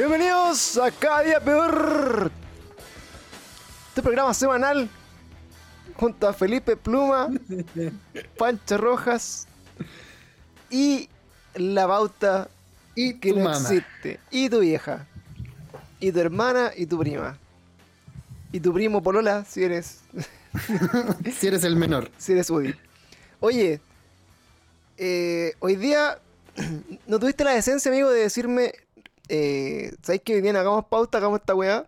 Bienvenidos a Cada Día Peor. Este programa semanal junto a Felipe Pluma, Pancha Rojas y la bauta Y que no mamá. existe. Y tu vieja. Y tu hermana y tu prima. Y tu primo Polola si eres, Si eres el menor. si eres Udi. Oye, eh, hoy día no tuviste la decencia, amigo, de decirme, eh, ¿sabes que hoy día hagamos pauta, hagamos esta weá?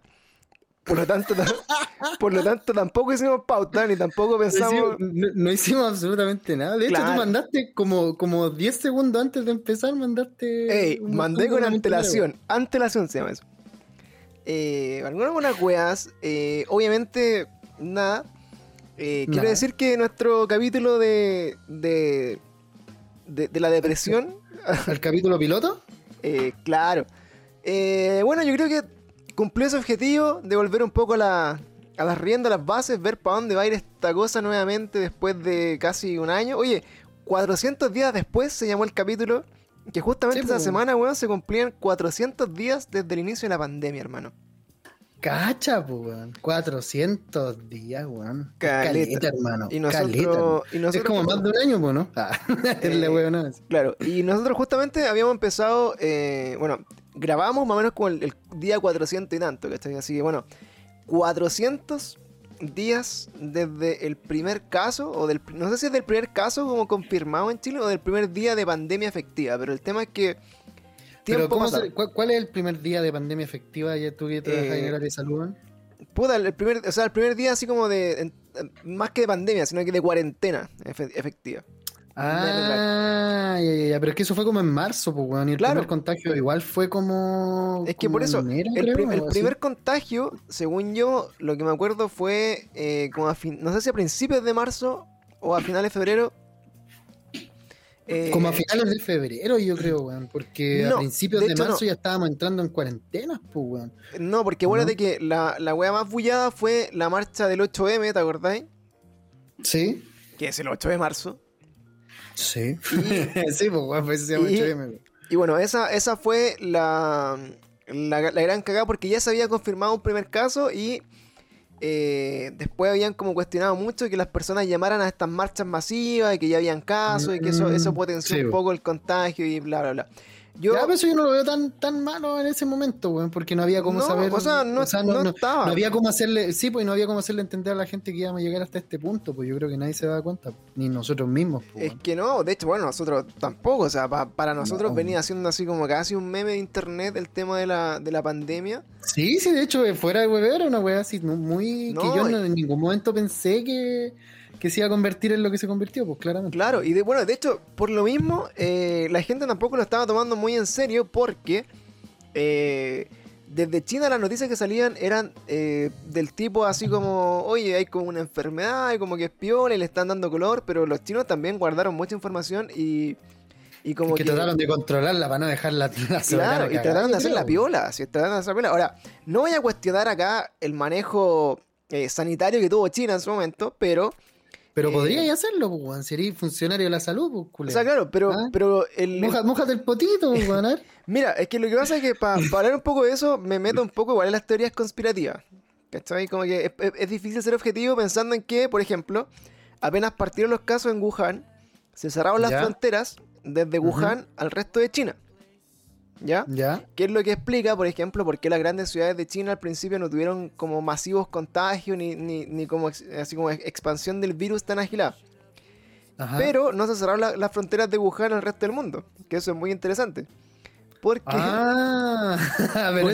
Por lo tanto, ta- por lo tanto tampoco hicimos pauta, ni tampoco No pensamos... hicimos, no- no hicimos absolutamente nada. De hecho, Claro. tú mandaste como, como 10 segundos antes de empezar, mandaste. Ey, mandé con antelación. Antelación se llama eso. Eh, algunas buenas weas. eh, obviamente, nada. Eh, quiero decir que nuestro capítulo de. de. de, de la depresión. ¿El capítulo piloto? claro. Eh, bueno, yo creo que cumplió ese objetivo de volver un poco a la. A las riendas, a las bases, ver para dónde va a ir esta cosa nuevamente después de casi un año. Oye, 400 días después se llamó el capítulo. Que justamente Sí, esta po. semana, weón, se cumplían 400 días desde el inicio de la pandemia, hermano. Cacha, weón. 400 días, weón. Caleta. hermano. Y nosotros- Caleta, hermano. y nosotros- es como más de un año, pues, ¿no? Ah, Eh. Claro, y nosotros justamente habíamos empezado, eh, bueno, grabamos más o menos como el, el día 400 y tanto, ¿cachai? Así que bueno, 400 días desde el primer caso, o del, no sé si es del primer caso como confirmado en Chile, o del primer día de pandemia efectiva, pero el tema es que... Pero, tiempo ¿cómo se- cuál, cuál es el primer día de pandemia efectiva? Ya tú que trabajas Eh, en el área de salud, weón? Puta, el primer, o sea, el primer día así como de... en- más que de pandemia, sino que de cuarentena efe- efectiva. Ah, ya, ya, pero es que eso fue como en marzo, pues, weón. Y el Claro. primer contagio igual fue como. Es que por eso, enero, el, creo, prim- el algo así. primer contagio, según yo, lo que me acuerdo fue eh, como a fin, no sé si a principios de marzo o a finales de febrero. Eh, Como a finales de febrero, yo creo, weón. Porque No, a principios de marzo no. ya estábamos entrando en cuarentena, pues, weón. No, porque ¿No? acuérdate que la, la wea más bullada fue la marcha del 8M, ¿te acordáis? Sí. Que es el 8 de marzo. Sí. sí, pues, pues se llama y- 8M, weón. Y bueno, esa, esa fue la, la, la gran cagada porque ya se había confirmado un primer caso y eh, después habían como cuestionado mucho que las personas llamaran a estas marchas masivas y que ya habían casos y que eso, eso Mm, potenció sí, un poco el contagio y bla, bla, bla. Yo, Ya, pero eso yo no lo veo tan, tan malo en ese momento, weón, porque no había cómo No, saber. o sea, no- no estaba. no había cómo hacerle, sí, pues no había cómo hacerle entender a la gente que íbamos a llegar hasta este punto, pues yo creo que nadie se da cuenta, ni nosotros mismos, pues, es que no, de hecho, bueno, nosotros tampoco, o sea, pa- para nosotros No. venía siendo así como casi un meme de internet el tema de la, de la pandemia. Sí, sí, de hecho, eh, fuera de hueveo era una weá así, muy. Que yo en ningún momento pensé que, que se iba a convertir en lo que se convirtió, pues claramente. Claro, y de, bueno, de hecho, por lo mismo, eh, la gente tampoco lo estaba tomando muy en serio porque eh, desde China las noticias que salían eran eh, del tipo así como, oye, hay como una enfermedad y como que es piola y le están dando color, pero los chinos también guardaron mucha información y, y como que, trataron de controlarla para no dejarla la Claro, y trataron de hacer la piola, sí, trataron de hacer la piola. Ahora, no voy a cuestionar acá el manejo eh, sanitario que tuvo China en su momento, pero... Pero Eh, podríais hacerlo, pues, weón. Sería funcionario de la salud, pues, O sea, claro, pero, ¿Ah? pero el, Moja- mójate el potito, pues, weón. Mira, es que lo que pasa es que para hablar un poco de eso, me meto un poco igual en las teorías conspirativas. ¿Cachai? Como que es, es- es difícil ser objetivo pensando en que, por ejemplo, apenas partieron los casos en Wuhan, se cerraron las Ya. fronteras desde Wuhan al resto de China. ¿Ya? Ya. ¿Qué es lo que explica, por ejemplo, por qué las grandes ciudades de China al principio no tuvieron como masivos contagios ni, ni, ni como así como expansión del virus tan agilada? Ajá. Pero no se cerraron la- las fronteras de Wuhan al resto del mundo, que eso es muy interesante. Porque... Ah, pero Porque-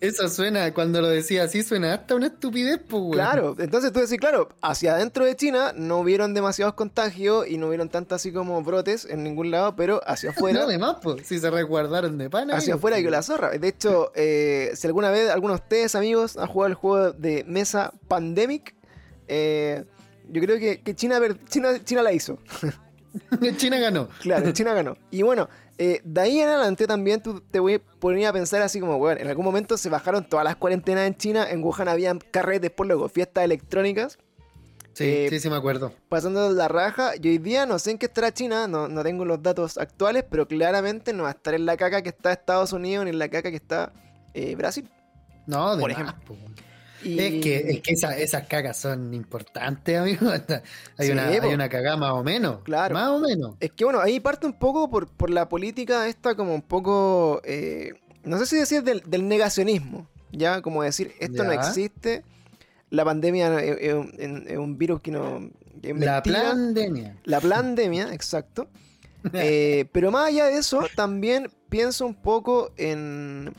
eso, eso suena, cuando lo decía así, suena hasta una estupidez, pues, weón. Claro, entonces tú decís, claro, hacia adentro de China no hubieron demasiados contagios y no hubieron tanto así como brotes en ningún lado, pero hacia afuera, No, además, pues, si se resguardaron de pana. hacia afuera pues. que la zorra. De hecho, eh, si alguna vez alguno de ustedes, amigos, han jugado el juego de mesa Pandemic, eh, yo creo que, que China, ver- China, China la hizo. China ganó. Claro, China ganó. Y bueno, eh, de ahí en adelante también tú te voy a poner a pensar así como, bueno, en algún momento se bajaron todas las cuarentenas en China, en Wuhan habían carretes, por luego, fiestas electrónicas. Sí, Eh, sí, sí me acuerdo. pasando la raja. Y hoy día no sé en qué estará China, no, no tengo los datos actuales, pero claramente no va a estar en la caca que está Estados Unidos ni en la caca que está eh, Brasil. No, de Por más, ejemplo. po. Y- Es que, es que esa- esas cagas son importantes, amigo. Hay, Sí, una, hay una cagada más o menos. Claro. Más o menos. Es que bueno, ahí parte un poco por, por la política esta como un poco, eh, no sé si decir del, del negacionismo, ya como decir, esto no existe, la pandemia es, es un- es un virus que no... La pandemia. La pandemia, exacto. Eh, pero más allá de eso, también pienso un poco en,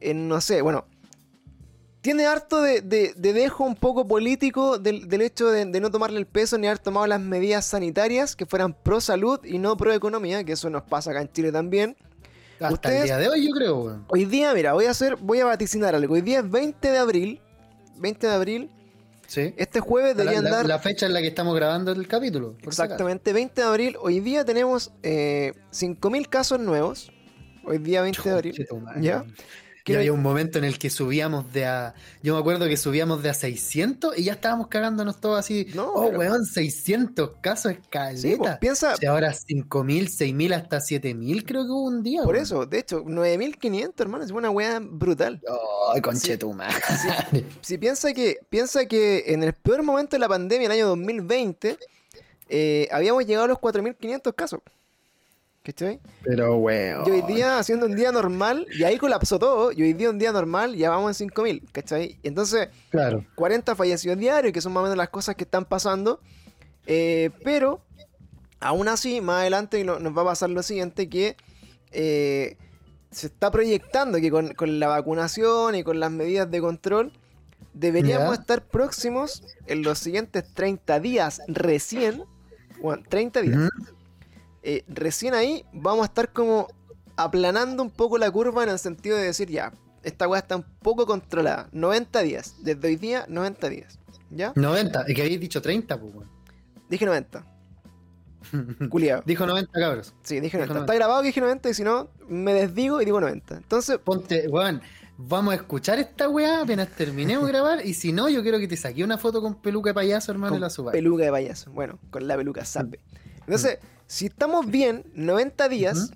en no sé, bueno, tiene harto de, de- de dejo un poco político del, del hecho de, de no tomarle el peso ni haber tomado las medidas sanitarias que fueran pro salud y no pro economía, que eso nos pasa acá en Chile también. Hasta Ustedes- el día de hoy, yo creo. Hoy día, mira, voy a hacer, voy a vaticinar algo. Hoy día es 20 de abril. 20 de abril. Sí. Este jueves deberían la- dar... la fecha en la que estamos grabando el capítulo. Exactamente, 20 de abril. Hoy día tenemos eh, 5.000 casos nuevos. Hoy día 20 de abril. ¿Ya? Que Y había un momento en el que subíamos de a. Yo me acuerdo que subíamos de a 600 y ya estábamos cagándonos todos así. No, oh, pero- weón, 600 casos es caleta. Sí, pues, piensa, Si ahora 5000, 6000, hasta 7000 creo que hubo un día. por weón. eso, de hecho, 9.500, hermano, es una weá brutal. Ay, conche tu madre. Si piensa que, piensa que en el peor momento de la pandemia, el año 2020, eh, habíamos llegado a los 4.500 casos. ¿Cachai? Pero, weón. Y hoy día, haciendo un día normal, y ahí colapsó todo, y hoy día un día normal, ya vamos en 5.000, ¿cachai? Entonces, Claro. 40 fallecidos diarios, que son más o menos las cosas que están pasando. eh, pero, aún así, más adelante no- nos va a pasar lo siguiente, que eh, se está proyectando que con, con la vacunación y con las medidas de control, deberíamos Ya. estar próximos en los siguientes 30 días recién, bueno, 30 días. Eh, recién ahí vamos a estar como aplanando un poco la curva en el sentido de decir, ya, esta weá está un poco controlada. 90 días. Desde hoy día, 90 días. ¿Ya? 90. Es que habéis dicho 30, pues, weón. Dije 90. Culiado. Dijo 90, cabros. Sí, dije Dijo 90. 90. Está grabado que dije 90 y si no, me desdigo y digo 90. Entonces, Ponte, weón, vamos a escuchar esta weá apenas terminemos de grabar. Y si no, yo quiero que te saque una foto con peluca de payaso, hermano, con y la suba. peluca de payaso. Bueno, con la peluca sabe. Entonces, si estamos bien, 90 días,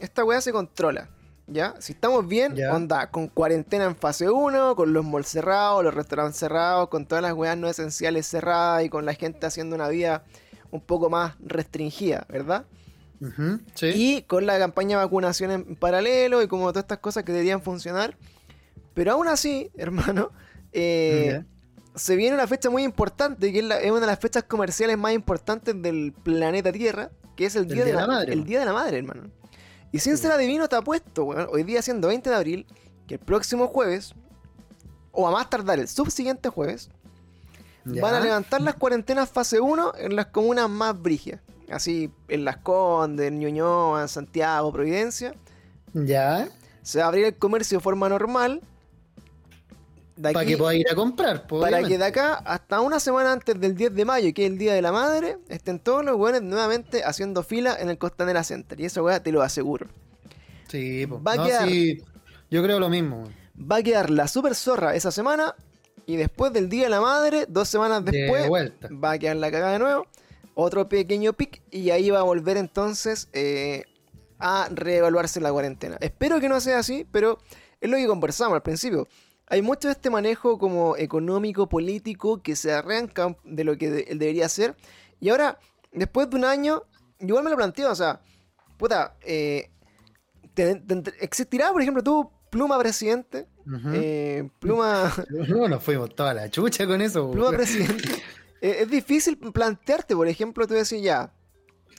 esta weá se controla. ¿Ya? Si estamos bien, Ya. onda, con cuarentena en fase 1, con los malls cerrados, los restaurantes cerrados, con todas las weas no esenciales cerradas y con la gente haciendo una vida un poco más restringida, ¿verdad? Sí. Y con la campaña de vacunación en paralelo y como todas estas cosas que deberían funcionar. Pero aún así, hermano, eh, se viene una fecha muy importante, que es, la- es una de las fechas comerciales más importantes del planeta Tierra, que es el, día, de la, Madre, el. Día de la Madre, hermano. Y sin ser adivino, te apuesto, weón, hoy día siendo 20 de abril, que el próximo jueves, o a más tardar el subsiguiente jueves, Ya. van a levantar las cuarentenas fase 1 en las comunas más brigias. Así, en Las Condes, en Ñuñoa, en Santiago, Providencia. Ya. Se va a abrir el comercio de forma normal. Para que pueda ir a comprar, pues, para que de acá hasta una semana antes del 10 de mayo, que es el Día de la Madre, estén todos los weones nuevamente haciendo fila en el Costanera Center. Y eso, weá, te lo aseguro. Sí, pues. Va a quedar- sí, yo creo lo mismo. weón. Va a quedar la super zorra esa semana. Y después del Día de la Madre, dos semanas De después, va a quedar la cagada de nuevo. Otro pequeño pic. Y ahí va a volver entonces eh, a reevaluarse la cuarentena. Espero que no sea así, pero es lo que conversamos al principio. Hay mucho de este manejo como económico, político, que se arranca de lo que de- él debería ser. Y ahora, después de un año, igual me lo planteo, o sea, puta, eh, te- te- ¿existirá, por ejemplo, tú, pluma presidente? Eh, pluma, No, nos fuimos toda la chucha con eso. pluma presidente. Eh, es difícil plantearte, por ejemplo, tú decís ya,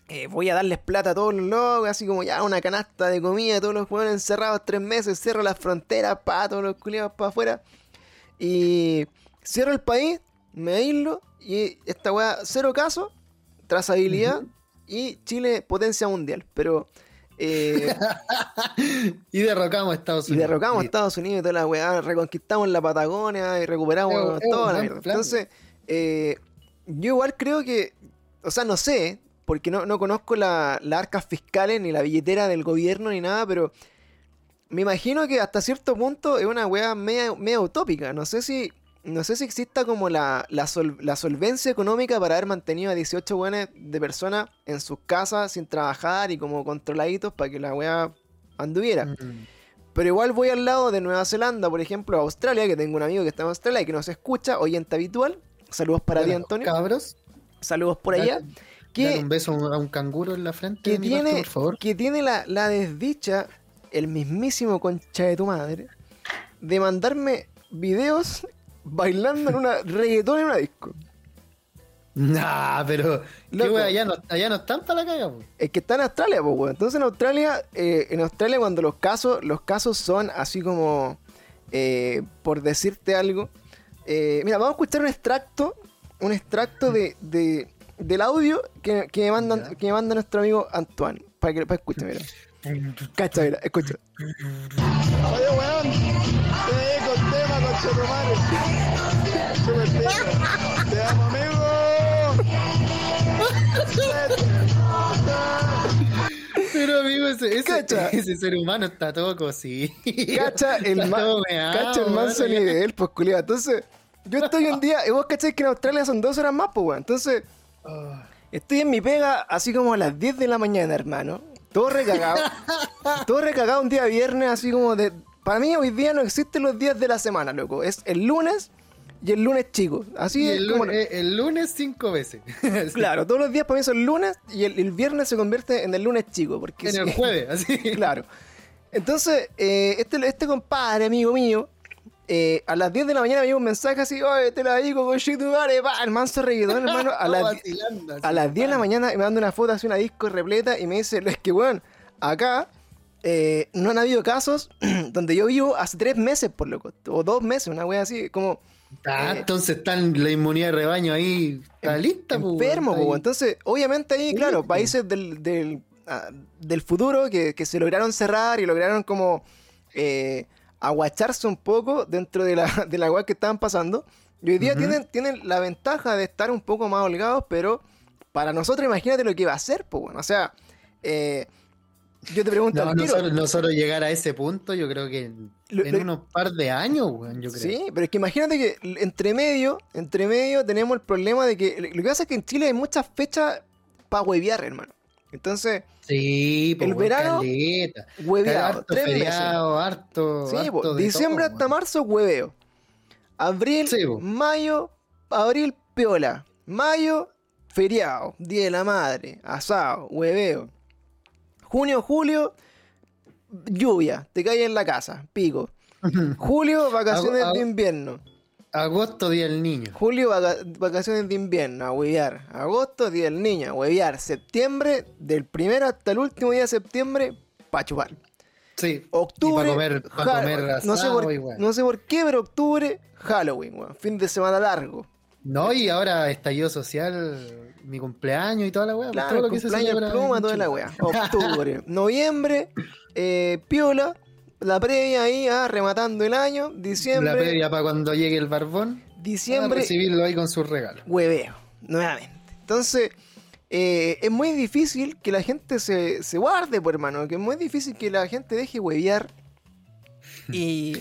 eh, voy a darles plata a todos los locos, así como ya una canasta de comida, todos los jugadores encerrados tres meses, cierro las fronteras, pa, todos los culiados para afuera. Y cierro el país, me aíslo, y esta weá, cero caso, trazabilidad, y Chile potencia mundial. Pero eh, y derrocamos a Estados y Unidos. derrocamos a. Estados Unidos y toda la weá, reconquistamos la Patagonia y recuperamos toda la mierda. Entonces, eh, yo igual creo que, o sea, no sé, porque no, no conozco la- las arcas fiscales ni la billetera del gobierno ni nada, pero me imagino que hasta cierto punto es una weá media, media utópica. No sé si. No sé si exista como la, la, sol- la solvencia económica para haber mantenido a 18 weones de personas en sus casas sin trabajar y como controladitos para que la weá anduviera. Mm. Pero igual voy al lado de Nueva Zelanda, por ejemplo, a Australia, que tengo un amigo que está en Australia y que nos escucha, oyente habitual. Saludos para ti, Bueno, Antonio. Cabros, Saludos por allá. Que, un beso a un- canguro en la frente, que parte, tiene, por favor. que tiene la, la desdicha, el mismísimo concha de tu madre, de mandarme videos bailando en una reggaetón en una disco. Nah, pero. ¿Qué Loco. wea? Allá no, allá no están para la caga, po. Es que está en Australia, pues. Entonces en Australia, eh, en Australia cuando los casos, los casos son así como, eh, por decirte algo. eh, mira, vamos a escuchar un extracto, un extracto de, de- del audio que, que me mandan, que me manda nuestro amigo Antoine. Para que para que escuchen, mira. Cacha, mira, escucha. Oye, weón, te tema, conchetumare. Te amo, amigo. Pero amigo, ese, ese, Cacha. ese ser humano está todo cosido. Cacha el, ma- cacha el manso nivel, pues culiado. Entonces, yo estoy un día, y vos cacháis que en Australia son dos horas más, pues weón. Entonces. Estoy en mi pega así como a las 10 de la mañana, hermano. Todo recagado. todo recagado un día viernes, así como de. Para mí hoy día no existen los días de la semana, loco. Es el lunes y el lunes chico. Así Y es el, como. lunes, eh, el lunes cinco veces. Claro, todos los días para mí son lunes y el, el viernes se convierte en el lunes chico. Porque En el jueves, así. Claro. Entonces, eh, este, este compadre, amigo mío, eh, a las 10 de la mañana me llegó un mensaje así, oye, te la digo con madre, va, el manso reggaetón, hermano, a las, Vacilando, así. a las 10 de la mañana me manda una foto así, una disco repleta, y me dice, es que, weón, acá eh, no han habido casos donde yo vivo hace tres meses, por loco, o dos meses, una wea así, como Ah, eh, entonces están la inmunidad de rebaño ahí. Está lista, po, enfermo, po, ahí. Entonces, obviamente ahí, claro, países del, del, ah, del futuro que, que se lograron cerrar y lograron como eh, aguacharse un poco dentro de la, de la weá que estaban pasando. Y hoy día tienen, tienen la ventaja de estar un poco más holgados, pero para nosotros imagínate lo que va a ser, pues bueno. O sea, eh, yo te pregunto No, nosotros, nosotros llegar a ese punto, yo creo que en, Lo- en lo- unos par de años, weón, yo creo. Sí, pero es que imagínate que entre medio, entre medio tenemos el problema de que lo que pasa es que en Chile hay muchas fechas para huevear, hermano. Entonces, Sí, El verano, caleta. hueveado, harto tres meses. harto. Sí, harto po, de diciembre todo, hasta marzo, hueveo. Abril, Sí, mayo, abril, piola. Mayo, feriado, día de la madre, asado, hueveo. Junio, julio, lluvia, te caes en la casa, pico. Julio, vacaciones de invierno. Agosto, día del niño. Julio, vaca- vacaciones de invierno, a huevear. Agosto, día del niño, a huevear. Septiembre, del primero hasta el último día de septiembre, pa' chupar. Sí. Octubre, Y pa' comer- pa' comer no, sé asado por, igual. no sé por qué, pero octubre, Halloween, weón. Fin de semana largo. No, y ahora estallido social, mi cumpleaños y toda la weá. pues, Claro, todo lo que se pluma, toda la weá. Octubre, noviembre, eh, piola, la previa ahí, ah, rematando el año. La Diciembre, previa para cuando llegue el barbón. Diciembre, recibirlo ahí con sus regalos. hueveo, nuevamente. Entonces, eh, es muy difícil que la gente se, se guarde, pues, hermano. Que es muy difícil que la gente deje huevear y,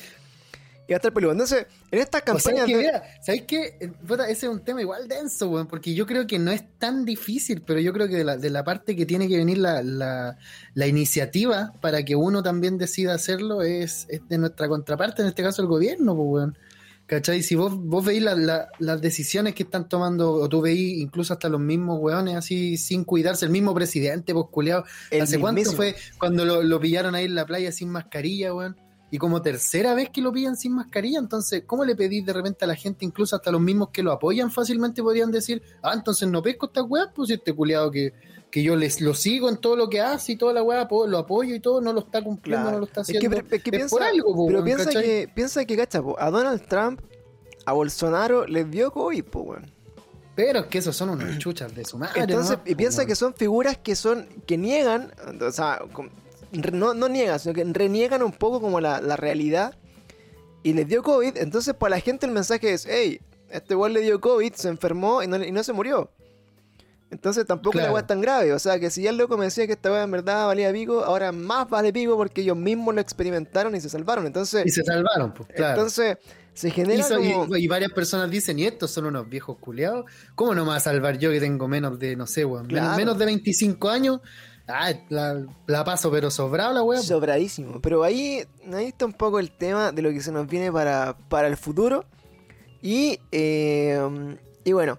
y va a estar peludo. Entonces, en estas O sea, campañas. de- mira, ¿sabes qué? Eh, ese es un tema igual denso, weón, porque yo creo que no es tan difícil, pero yo creo que de la, de la parte que tiene que venir la, la, la iniciativa para que uno también decida hacerlo es, es de nuestra contraparte, en este caso el gobierno, pues, weón. ¿Cachai? Si vos, vos veis la- la- las decisiones que están tomando, o tú veís incluso hasta los mismos weones así sin cuidarse, el mismo presidente, pues culiao. El ¿Hace cuánto fue cuando lo, lo pillaron ahí en la playa sin mascarilla, weón? Y como tercera vez que lo pillan sin mascarilla, entonces, ¿cómo le pedís de repente a la gente, incluso hasta los mismos que lo apoyan fácilmente, podrían decir, ah, entonces no pesco esta weá, pues si este culiado que, que yo les lo sigo en todo lo que hace y toda la weá, lo apoyo y todo, no lo está cumpliendo, Claro. no lo está Es que, haciendo. pero- es que es piensa, por algo, po, pero piensa ¿cachai? que, piensa que, cacha, po, a Donald Trump, a Bolsonaro les dio COVID, po, weón. Pero es que esos son unos chuchas de su madre. Entonces, ¿no? y piensa que son figuras que son, que niegan, o sea, no, no niegan, sino que reniegan un poco como la, la realidad. Y les dio COVID, entonces para la gente el mensaje es, hey, este igual le dio COVID, se enfermó y no, y no se murió. Entonces tampoco la Claro. weá es tan grave. O sea que si ya el loco me decía que esta weá en verdad valía pico, ahora más vale pico porque ellos mismos lo experimentaron y se salvaron. Entonces, Y se salvaron, pues, claro. entonces se Y, genera so- y- como... y varias personas dicen, y estos son unos viejos culiados, ¿cómo no me va a salvar yo que tengo menos de, no sé, weón, menos de 25 años? Ah, la, la paso, pero sobrado la weá. Sobradísimo. Pero ahí, ahí está un poco el tema de lo que se nos viene para, para el futuro. Y, eh, y bueno,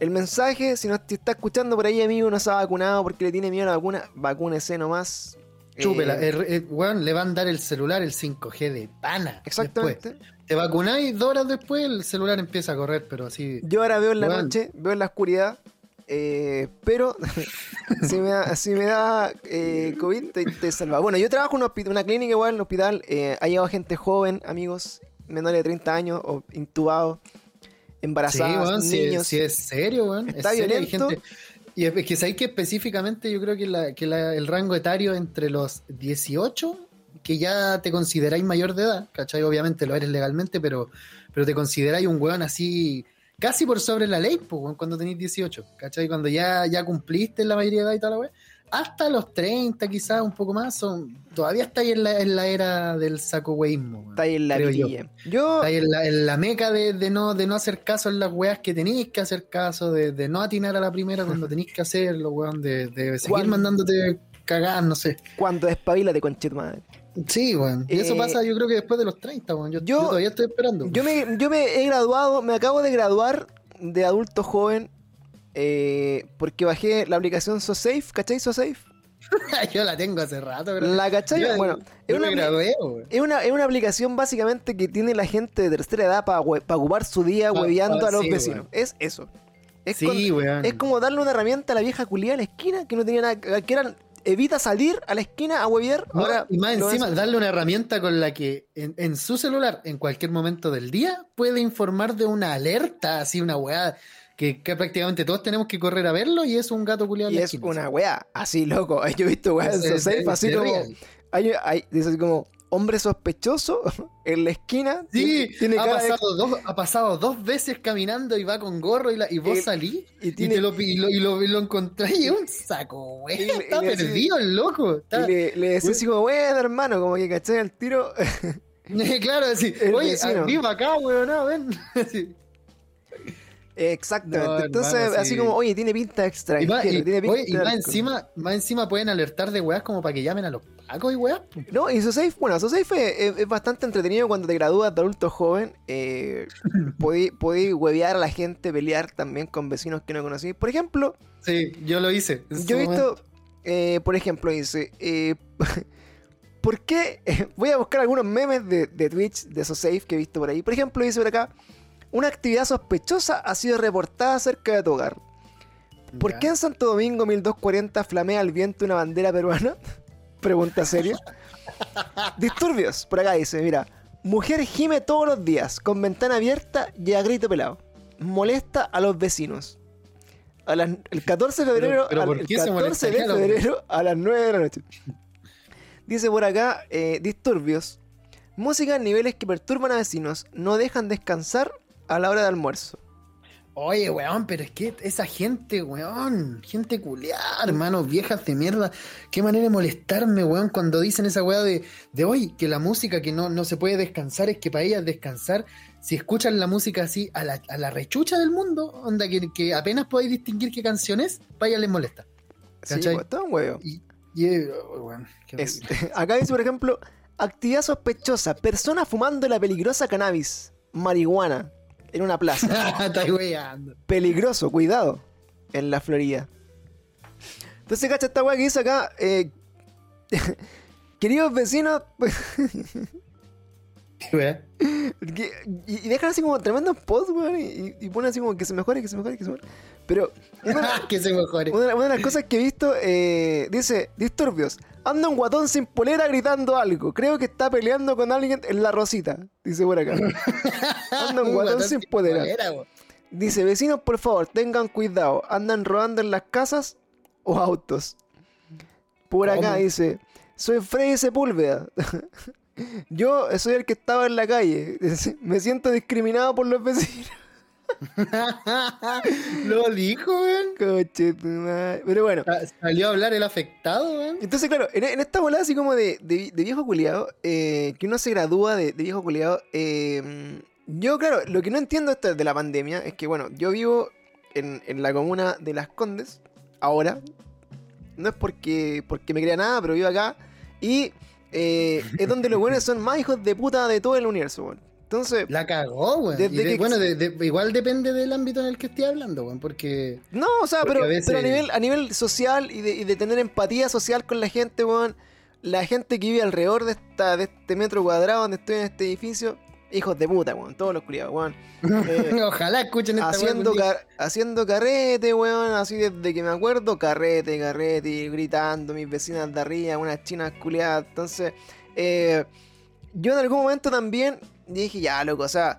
el mensaje, si no te está escuchando por ahí, amigo, no se ha vacunado porque le tiene miedo a la vacuna, vacúnese nomás. Chúpela. Eh, el- el- weón, le van a dar el celular el 5G de pana. exactamente. Después. Te vacunáis dos horas después, el celular empieza a correr, pero así. Yo ahora veo en la Weón. noche, veo en la oscuridad. Eh, pero si me da, si me da eh, COVID, te, te salva. Bueno, yo trabajo en un hospi- una clínica igual, en un hospital. eh, ha llegado gente joven, amigos, menores de 30 años, o intubados, embarazadas, weón, si, niños. si es serio, weón. Está es violento. y es es que sabéis que específicamente yo creo que, la- que la- el rango etario entre los 18, que ya te consideráis mayor de edad, ¿cachai? Obviamente lo eres legalmente, pero, pero te consideráis un weón así, casi por sobre la ley, pues, cuando tenéis 18, ¿cachai? Cuando ya, ya cumpliste la mayoría de edad y toda la weón. Hasta los 30, quizás un poco más, son todavía estáis en la, en la era del saco weísmo, weón. Está ahí en la creo yo. Yo, Está ahí en la, en la meca de, de no, de no hacer caso en las weas que tenéis que hacer caso, de, de no atinar a la primera cuando tenéis que hacerlo, weón, de, de seguir mandándote cagar, no sé. cuando despabila de conchito madre. Sí, weón. Y eso Eh, pasa yo creo que después de los 30, weón. Yo, yo- yo todavía estoy esperando. Yo me, yo me he graduado, me acabo de graduar de adulto joven. eh, porque bajé la aplicación SoSafe, ¿cachai? SoSafe. Yo la tengo hace rato, pero... La cachai, Yo- bueno, es una, es, una, es una aplicación básicamente que tiene la gente de tercera edad para ocupar su día Pa- hueveando pa- a los sí, vecinos. weón. Es eso. Es, Sí, con- weón. es como darle una herramienta a la vieja culiada en la esquina que no tenía nada, que eran evita salir a la esquina a huevear. No, Ahora, y más encima, darle una herramienta con la que en, en su celular, en cualquier momento del día, puede informar de una alerta, así una weá, que, que prácticamente todos tenemos que correr a verlo y es un gato culiado Y es esquina. una weá, así loco. Yo he visto weas en SoSafe es así como. Hay, hay- dice así como hombre sospechoso en la esquina. Sí, tiene, tiene ha, cara de- pasado dos, ha pasado dos veces caminando y va con gorro y, la, y vos salís y y, tiene- te lo, y, lo, y, lo, y lo encontráis y es un saco, güey. Está decís- perdido el loco. Está- Y le, así como, bueno, hermano, como que caché al tiro. claro, así, El oye, viva acá, weón, no, ven. Sí. Exactamente. No, Entonces, hermano, así sí. como, oye, tiene pinta de Y, va- y- tiene pinta oye, y de más, encima, más encima pueden alertar de weas como para que llamen a los pacos y weas. No, y SoSafe, bueno, SoSafe es, es bastante entretenido cuando te gradúas de adulto joven. Eh, podí, podí huevear a la gente, pelear también con vecinos que no conocí. Por ejemplo, Sí, yo lo hice. yo he visto, eh, por ejemplo, dice, eh, ¿por qué? voy a buscar algunos memes de, de Twitch, de SoSafe que he visto por ahí. Por ejemplo, dice por acá, una actividad sospechosa ha sido reportada cerca de tu hogar. ¿Por Ya. qué en Santo Domingo 1240 flamea al viento una bandera peruana? Pregunta seria. Disturbios, por acá dice, mira, mujer gime todos los días, con ventana abierta y a grito pelado. Molesta a los vecinos. A las- el 14 de febrero, pero al- ¿por el qué se 14 de febrero a las 9 de la noche. Dice por acá, eh, disturbios. Música en niveles que perturban a vecinos, no dejan descansar a la hora de almuerzo. Oye, weón, pero es que esa gente, weón, gente culiar, hermanos, viejas de mierda, qué manera de molestarme, weón, cuando dicen esa weá de, de hoy, que la música que no, no se puede descansar es que para ellas descansar, si escuchan la música así a la, a la rechucha del mundo, onda que, que apenas podéis distinguir qué canción es, para ellas les molesta. Sí, ¿Cachai? pues, todo un huevo. Y, y eh, weón, Es- acá dice, por ejemplo, actividad sospechosa, persona fumando la peligrosa cannabis, marihuana, en una plaza. Peligroso, cuidado, en la Florida. Entonces, cacha esta weá que dice acá, eh, queridos vecinos, Y, y dejan así como tremendos posts, weón, y, y ponen así como que se mejore, que se mejore, que se mejore. Pero una, que se mejore. una- una de las cosas que he visto eh, dice, disturbios. Anda un guatón sin polera gritando algo. Creo que está peleando con alguien en la rosita. Dice por acá. Anda un guatón sin polera. Dice, vecinos, por favor, tengan cuidado. Andan rodando en las casas o autos. Por acá ¿Cómo? dice, soy Freddy Sepúlveda. Yo soy el que estaba en la calle. Me siento discriminado por los vecinos. Lo dijo, weón. Coche. Pero bueno. Sa- Salió a hablar el afectado, weón. Entonces, claro, en, en esta volada así como de, de- de viejo culiado, eh, que uno se gradúa de, de viejo culiado, eh, yo, claro, lo que no entiendo esto de la pandemia es que, bueno, yo vivo en, en la comuna de Las Condes, ahora, no es porque, porque me crea nada, pero vivo acá. Y eh, es donde los buenos son más hijos de puta de todo el universo, weón. Entonces, La cagó, weón. Desde Y de- que- bueno, de- de- igual depende del ámbito en el que esté hablando, weón, porque... no, o sea, Porque pero, a veces- pero a, nivel, a nivel social y de, y de tener empatía social con la gente, weón. La gente que vive alrededor de, esta, de este metro cuadrado donde estoy en este edificio, hijos de puta, weón. Todos los culiados, weón. Eh, Ojalá escuchen esta haciendo, car- haciendo carrete, weón, así desde que me acuerdo, carrete, carrete, gritando, mis vecinas de arriba, unas chinas culiadas. Entonces, eh, yo en algún momento también dije, ya, loco, o sea,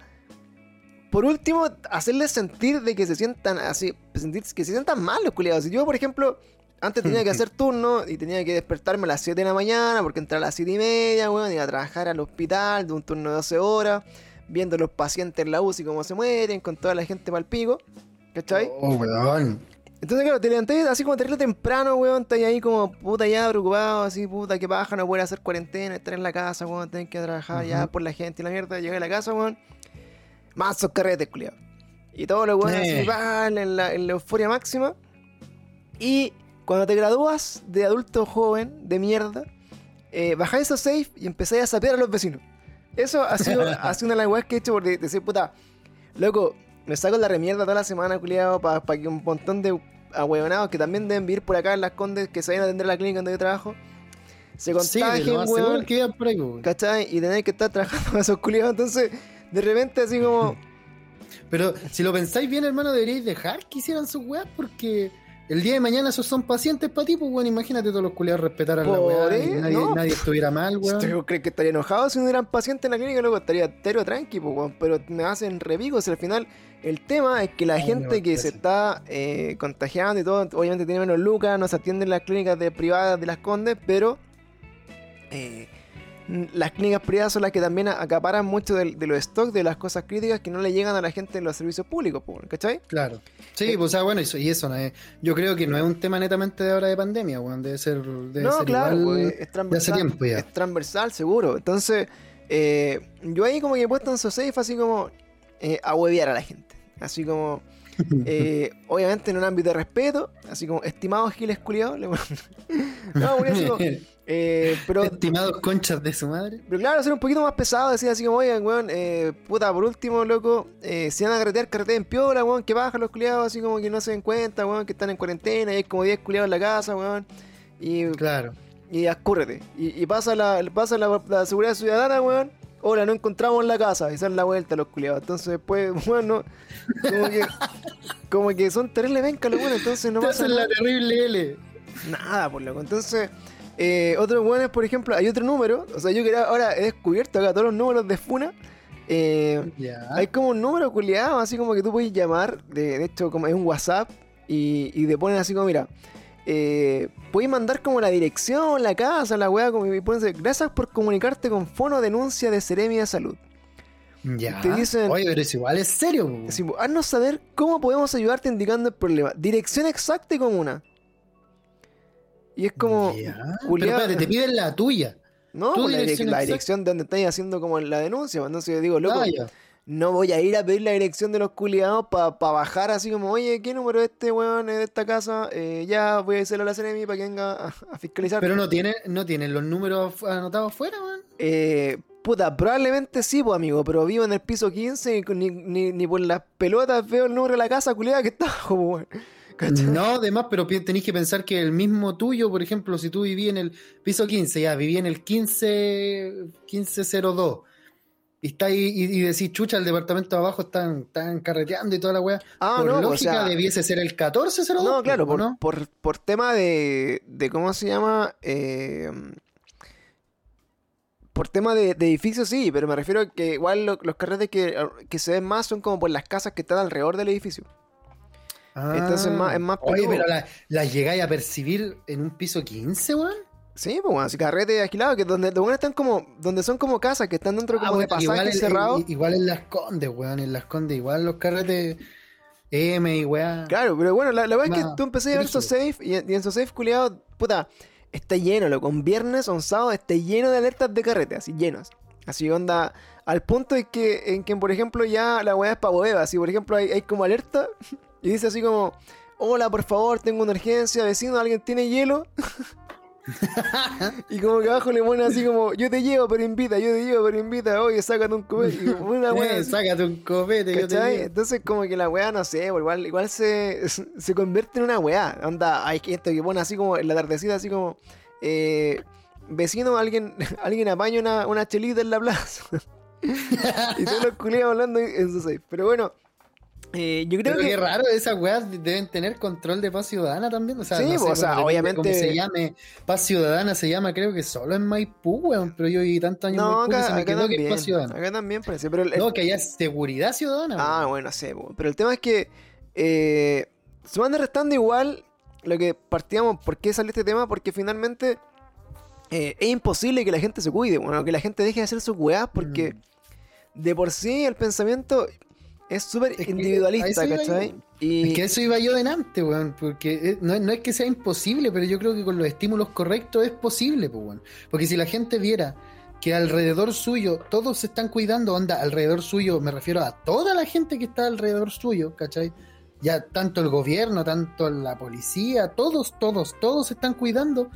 por último, hacerles sentir de que se sientan así, sentir que se sientan mal los culiados. Si yo, por ejemplo, antes tenía que hacer turno y tenía que despertarme a las 7 de la mañana porque entraba a las 7 y media, weón, iba a trabajar al hospital de un turno de 12 horas, viendo los pacientes en la UCI cómo se mueren, con toda la gente mal pico, ¿cachai? Oh, weón. Entonces, claro, te levanté así como terrible temprano, weón, estás ahí como puta ya preocupado, así puta, que paja, no poder hacer cuarentena, estar en la casa, weón, tener que trabajar ya Ujú. por la gente y la mierda, llegué a la casa, weón, más esos carretes, culiados. Y todos los weones Eh. así, van en la, en la euforia máxima. Y cuando te gradúas de adulto joven, de mierda, eh, bajáis esos safe y empezáis a sapear a los vecinos. Eso ha sido, ha sido una de las weas que he hecho por de- decir, puta, loco, me saco la remierda toda la semana, culiado, para que un montón de ahueonados que también deben vivir por acá en las condes, que se vayan a atender a la clínica donde yo trabajo, se Sí, contagien, seguro weón, que por ahí, weón. ¿cachai? Y tener que estar trabajando con esos culiados. Entonces, de repente, así como, Pero si lo pensáis bien, hermano, deberíais dejar que hicieran sus weas porque el día de mañana esos son pacientes para ti, pues weón, imagínate todos los culiados respetaran la weá y nadie, no. nadie estuviera mal, weón. ¿Usted cree que estaría enojado si no hubieran paciente en la clínica? Luego estaría entero tranqui, po, weón. Pero me hacen revigos. Al final, el tema es que la Ay, gente que se está eh, contagiando y todo, obviamente tiene menos lucas, no se atienden en las clínicas de privadas de las condes, pero eh, las clínicas privadas son las que también acaparan mucho del- de, los stocks de las cosas críticas que no le llegan a la gente en los servicios públicos, ¿cachai? Claro. Sí, Eh, pues, o sea, bueno, y eso no es. Yo creo que no es un tema netamente de ahora de pandemia, weón. Debe ser. Debe no, ser claro, igual pues, es de hace transversal. tiempo ya. Es transversal, seguro. Entonces, eh, yo ahí como que he puesto en su safe así como eh, a huevear a la gente. Así como, eh, obviamente en un ámbito de respeto, así como, estimados giles culiados. le- no, porque así como, eh, pero, Estimados conchas de su madre. pero claro, ser un poquito más pesado, decir así como, oigan, weón, eh, puta, por último, loco, eh, si van a carretear, carreteen piola, weón, que bajan los culiados, así como que no se den cuenta, weón, que están en cuarentena y hay como 10 culiados en la casa, weón. Y Claro. y escúrrete. Y, y pasa, la, pasa la, la seguridad ciudadana, weón. Hola, no encontramos la casa. Y salen la vuelta los culiados. Entonces, después, bueno, como que, como que son terribles vencas los weones. Entonces, no pasa hacen la terrible L. Nada, por loco. Entonces, eh, otros weones, por ejemplo, hay otro número. O sea, yo que ahora he descubierto acá todos los números de Funa. Eh, hay como un número culiado, así como que tú puedes llamar, de, de hecho, como es un WhatsApp, y, y te ponen así como, mira, eh, puedes mandar como la dirección, la casa, la weá, como y ponen, gracias por comunicarte con Fono Denuncia de Seremia de Salud. Ya. te dicen- Oye, pero es igual, es serio. Así, haznos saber cómo podemos ayudarte indicando el problema. Dirección exacta y comuna. Y es como. Pero espérate, te piden la tuya. no, tu pues la, direc- dirección la exacta. dirección de donde estáis haciendo como la denuncia. pues, Entonces yo digo, loco, Ah, no voy a ir a pedir la dirección de los culiados para bajar así como, oye, ¿qué número es este weón es de esta casa? Eh, ya voy a decirle a la CNMI para que venga a, a fiscalizar. Pero no tienen, no tienen los números anotados afuera, weón. Eh, puta, probablemente sí, pues amigo, pero vivo en el piso 15 y ni, ni, ni por las pelotas veo el número de la casa culiada que está pues, weón. ¿Cachai? No, además, pero tenéis que pensar que el mismo tuyo, por ejemplo, si tú viví en el piso 15, ya viví en el 15, 1502, y está ahí y, y decís, chucha, el departamento de abajo están, están carreteando y toda la weá. Ah, por no, o lógica sea- debiese ser el 1402. No, claro, por, ¿no? por, por tema de, de cómo se llama, eh, por tema de, de edificios sí, pero me refiero a que igual lo- los carretes que, que se ven más son como por las casas que están alrededor del edificio. Entonces, más- es más Ah. Oye, peludo. pero la- las llegáis a percibir en un piso 15, weón. Sí, pues bueno, así carretes alquilados, que donde, donde están como, donde son como casas que están dentro Ah, como de bueno, igual, pasajes cerrados. igual en las condes, weón. En las condes, igual los carretes M y weá. Claro, pero bueno, la, la verdad es que Más tú empecé a ver brígido. safe y, en- y en safe culiado, puta, está lleno, loco. Un viernes o un sábado está lleno de alertas de carrete, así llenas. Así onda, al punto en que, en que por ejemplo, ya la weá es pa' hueva. Así, por ejemplo, hay, hay como alerta y dice así como, hola, por favor, tengo una urgencia, vecino, ¿alguien tiene hielo? y como que abajo le pone así como, yo te llevo, pero invita, yo te llevo, pero invita, oye, sácate un copete. Y como una wea Eh, sácate un copete. yo te digo. Entonces como que la weá, no sé, igual, igual se, se convierte en una weá. Onda, hay gente que pone así como en la tardecita, así como, eh, vecino, alguien, alguien apaña una, una chelita en la plaza. y todos los culiados hablando en su seis. Pero bueno, eh, yo creo Pero que... qué raro, esas weas deben tener control de paz ciudadana también. O sea, Sí, no sé, o sea, bueno, obviamente- cómo se llame, paz ciudadana se llama, creo que solo en Maipú, weón. Pero yo viví tantos años en No, Maipú que se acá, me acá quedó que es paz ciudadana. Acá también parece. Pero el- No, que haya seguridad ciudadana. Ah, weón. bueno, sé, po. pero el tema es que eh, se van restando igual lo que partíamos. ¿Por qué sale este tema? Porque finalmente eh, es imposible que la gente se cuide, bueno, que la gente deje de hacer sus weás, porque Mm. de por sí el pensamiento es súper Es que individualista, yo. ¿cachai? Y Es que eso iba yo delante, weón, porque eh, no, no es que sea imposible, pero yo creo que con los estímulos correctos es posible, pues, weón. Porque si la gente viera que alrededor suyo todos se están cuidando, onda, alrededor suyo, me refiero a toda la gente que está alrededor suyo, ¿cachai? Ya tanto el gobierno, tanto la policía, todos, todos, todos se están cuidando.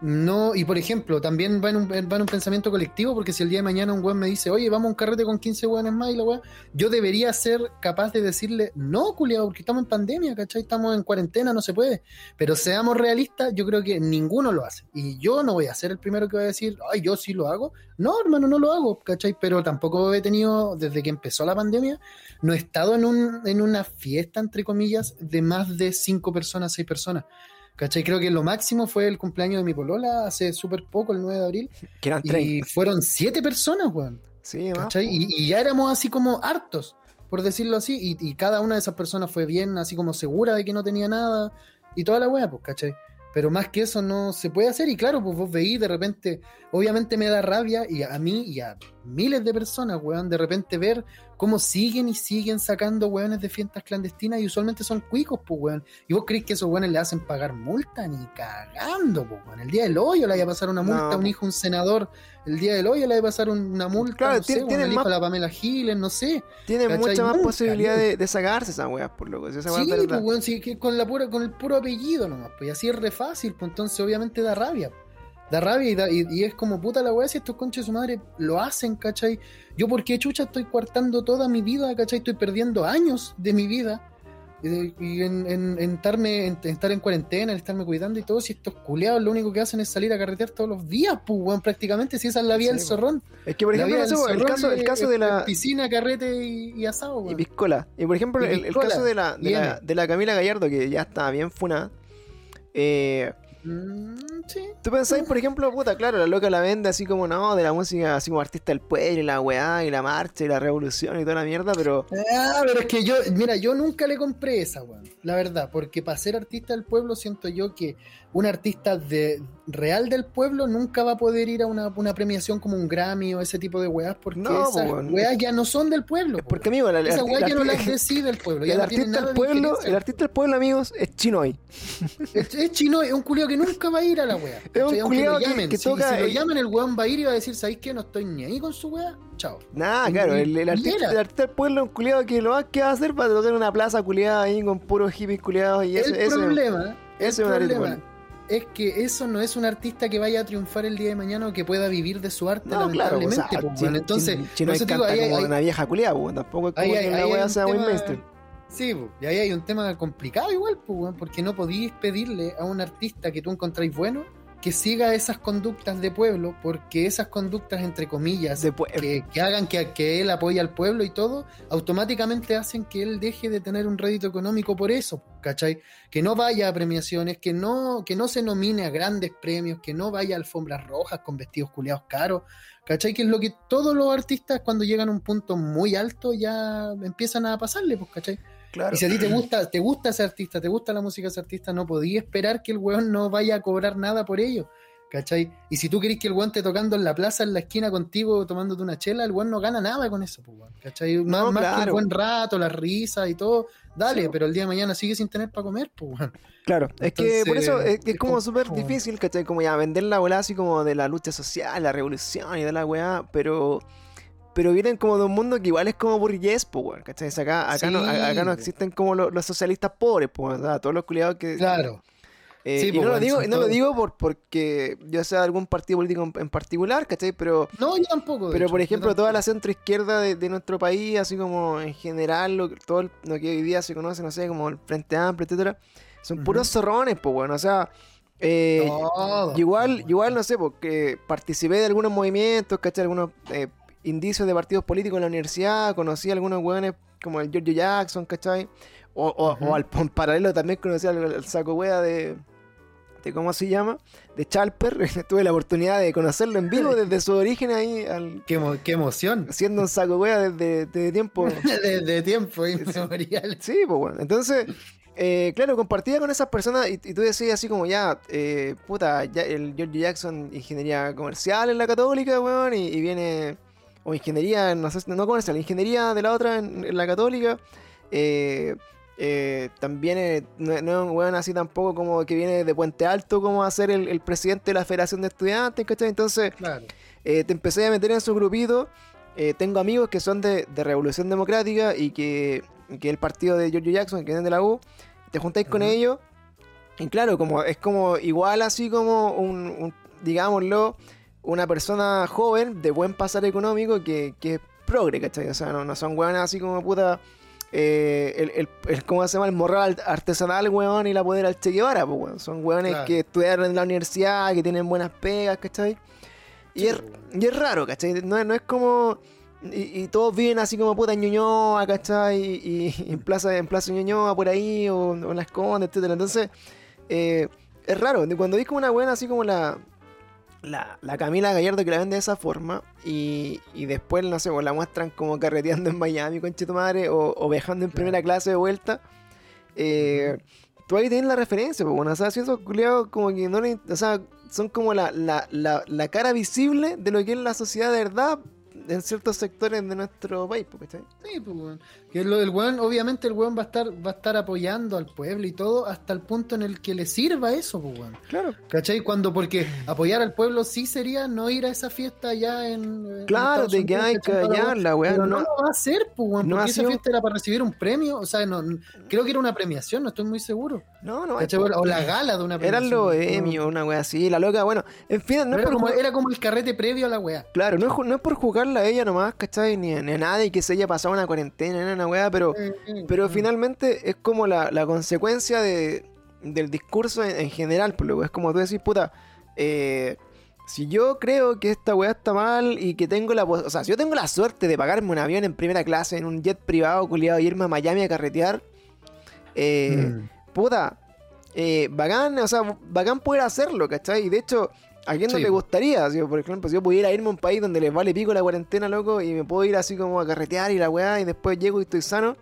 No, y por ejemplo, también va en, un, va en un pensamiento colectivo, porque si el día de mañana un weón me dice, oye, vamos a un carrete con 15 weones más y la weá, yo debería ser capaz de decirle, no, culiado, porque estamos en pandemia, ¿cachai? Estamos en cuarentena, no se puede. Pero seamos realistas, yo creo que ninguno lo hace. Y yo no voy a ser el primero que va a decir, ay, yo sí lo hago. No, hermano, no lo hago, ¿cachai? Pero tampoco he tenido, desde que empezó la pandemia, no he estado en, un, en una fiesta, entre comillas, de más de cinco personas, seis personas. ¿Cachai? Creo que lo máximo fue el cumpleaños de mi polola hace súper poco, el 9 de abril. que eran 30. Y fueron siete personas, weón. Sí. ¿Cachai? Y, y ya éramos así como hartos, por decirlo así, y, y cada una de esas personas fue bien, así como segura de que no tenía nada, y toda la wea, pues, ¿cachai? Pero más que eso no se puede hacer, y claro, pues vos veís de repente, obviamente me da rabia, y a mí y a miles de personas, weón, de repente ver cómo siguen y siguen sacando weones de fiestas clandestinas, y usualmente son cuicos, pues, weón. Y vos crees que esos weones le hacen pagar multa, ni cagando, pues, weón. El día del hoyo le vaya a pasar una multa No, a un po. hijo, un senador, el día del hoyo le va a pasar un- una multa, Claro, no sé, tienen hijo de la Pamela Giles, no sé. Tiene ¿cachai? mucha más posibilidad de, de sacarse esas weas, por loco. Si esa Sí, pues, weón, sí, que con, la pura, con el puro apellido nomás, pues y así es re fácil, pues entonces obviamente da rabia. Da rabia y, da- y- y es como puta la weá si estos conches de su madre lo hacen, ¿cachai? Yo por qué chucha estoy coartando toda mi vida, ¿cachai? Estoy perdiendo años de mi vida y, en, en- en estarme, en, en estar en cuarentena, en estarme cuidando y todo, si estos culeados lo único que hacen es salir a carretear todos los días, pues weón, prácticamente, si esa es la Sí, del zorrón. Es que, por ejemplo, no sé, el caso, el caso de es la. Piscina, carrete y, y asado, Y piscola. Y por ejemplo, Y el, el caso de la, de, de la Camila Gallardo, que ya está bien funada. Eh, Mm, sí. Tú pensáis, por ejemplo, puta, claro, la loca la vende así como, no, de la música, así como artista del pueblo, y la weá, y la marcha, y la revolución, y toda la mierda, pero... Ah, pero es que yo, mira, yo nunca le compré esa, weón. La verdad, porque para ser artista del pueblo siento yo que un artista de real del pueblo nunca va a poder ir a una, una premiación como un Grammy o ese tipo de weas, porque No, esas weón. ya no son del pueblo. Es po, porque, amigo, la- el, weas ya no las decide el pueblo. Ya el no artista nada del de pueblo, el artista del pueblo, amigos, es Chinoy. Es, es chino, es un culiao que nunca va a ir a la wea. Es un lo que- que Si- toca si, lo el- llaman, el weón va a ir y va a decir, ¿sabéis qué? No estoy ni ahí con su wea. Chao. Y- claro, el, el artista, el artista del pueblo es un culiado que lo más que va a hacer para tocar una plaza culiada ahí con puros hippies culiados y ese, el ese- problema, el ese es problema bueno. es que eso no es un artista que vaya a triunfar el día de mañana o que pueda vivir de su arte, No, claro, o lamentablemente. sea, po, Chin- weón. Entonces, eso digo, canta ahí hay- como ahí- una vieja culiada, pues, tampoco es como hay- que ahí la hay weá sea muy mainstream. Sí, y ahí hay un tema complicado igual, weón, porque no podíais pedirle a un artista que tú encontráis bueno que siga esas conductas de pueblo, porque esas conductas, entre comillas, De que, que hagan que, que él apoye al pueblo y todo, automáticamente hacen que él deje de tener un rédito económico por eso, ¿cachai? Que no vaya a premiaciones, que no, que no se nomine a grandes premios, que no vaya a alfombras rojas con vestidos culiados caros, ¿cachai? Que es lo que todos los artistas cuando llegan a un punto muy alto ya empiezan a pasarle, pues, ¿cachai? Claro. Y si a ti te gusta, te gusta ese artista, te gusta la música de ese artista, no podías esperar que el weón no vaya a cobrar nada por ello. ¿Cachai? Y si tú querés que el weón esté tocando en la plaza, en la esquina contigo, tomándote una chela, el weón no gana nada con eso, pues, weón. ¿Cachai? Más, No, más que el claro. buen rato, la risa y todo, dale, Sí. pero el día de mañana sigue sin tener para comer, pues, weón. Claro, es que por eso Entonces, es, es como súper difícil, ¿cachai? Como ya vender la bola así como de la lucha social, la revolución y de la weá, pero pero vienen como de un mundo que igual es como burgués, pues, weón, ¿cachai? Acá, acá, no, Sí, acá no existen como lo- los, socialistas pobres, pues, sea, todos los culiados que... Claro. eh, Sí, y no lo digo, no lo digo por, porque yo sea de algún partido político en, en particular, ¿cachai? Pero, No, yo tampoco. pero hecho, por ejemplo, toda la tampoco. centro izquierda de, de nuestro país, así como en general, lo, todo el- lo que hoy día se conoce, no sé, como el Frente Amplio, etcétera, son puros zorrones, pues, bueno, o sea... eh, igual, igual no sé, porque participé de algunos movimientos, ¿cachai? Algunos eh, indicios de partidos políticos en la universidad, conocí a algunos hueones como el Giorgio Jackson, ¿cachai? O, o- o al en paralelo también conocí al, al saco wea de, de. ¿Cómo se llama? De Chalper. Tuve la oportunidad de conocerlo en vivo desde su origen ahí, al, Qué, emo- qué emoción. siendo un saco wea desde, desde tiempo. de, de tiempo inmemorial. Sí, pues bueno. Entonces, eh, claro, compartía con esas personas y, y tú decías así como ya, eh, puta, ya, el George Jackson, ingeniería comercial en la católica, weón, y, y viene, o ingeniería, no sé, no comercial, ingeniería de la otra en, en la católica. eh, eh, también eh, no, no es un weón así tampoco como que viene de Puente Alto como a ser el, el presidente de la Federación de Estudiantes, ¿cachai? Entonces, Claro. te empecé a meter en su grupito. tengo amigos que son de, de Revolución Democrática y que, que el partido de George Jackson, que vienen de la U, te juntáis con ellos. Y claro, como es como igual así como un, un- digámoslo, una persona joven de buen pasar económico que, que es progre, ¿cachai? O sea, no, no son hueones así como puta. eh, el, el, el- ¿cómo se llama? El morral artesanal, weón, y la poder al Che Guevara, pues, weón. Son hueones Claro. que estudiaron en la universidad, que tienen buenas pegas, ¿cachai? Y, Sí, es, pues, y es raro, ¿cachai? No, es- no es como. Y, y todos viven así como puta en Ñuñoa, ¿cachai? Y, y en Plaza en Plaza Ñuñoa por ahí, o, o en Las Condes, etcétera. Entonces, eh, es raro. Cuando vi como una buena así como la. La, la Camila Gallardo que la vende de esa forma y, y después, no sé, pues la muestran como carreteando en Miami con tu madre o, o viajando en primera clase de vuelta. Eh, Tú ahí tienes la referencia, pues bueno, o sea, si esos culiados como que no le, o sea, son como la, la, la, la cara visible de lo que es la sociedad de verdad en ciertos sectores de nuestro país, pues, ¿cachai? Sí, pues, weón. Que lo del weón, obviamente el weón va a estar, va a estar apoyando al pueblo y todo hasta el punto en el que le sirva eso, pues, weón. Claro. ¿Cachai? Cuando, porque apoyar al pueblo sí sería no ir a esa fiesta allá en. Claro, de que hay que callarla, weón. Pero no no- lo va a hacer, pues, weón, no porque esa fiesta era para recibir un premio, o sea, no, creo que era una premiación, no estoy muy seguro. No, no, hay, ¿Cachai? pues. O la gala de una premiación. Eran los ¿no? Emmy una wea así, la loca, bueno, en fin, no era, por como, era como el carrete previo a la weá. Claro, no es, no es por jugarla a ella nomás, ¿cachai? Ni, a- ni a nadie que se haya pasado una cuarentena, ni una weá, pero, pero finalmente es como la, la consecuencia de, del discurso en, en general, pues luego es como tú decís, puta, eh, si yo creo que esta weá está mal y que tengo la o sea, si yo tengo la suerte de pagarme un avión en primera clase, en un jet privado, culiado, y irme a Miami a carretear, eh, Mm. puta, eh, bacán, o sea, bacán poder hacerlo, ¿cachai? Y de hecho, ¿a quién no Sí. le gustaría? Por ejemplo, si yo pudiera irme a un país donde les vale pico la cuarentena, loco, y me puedo ir así como a carretear y la weá, y después llego y estoy sano,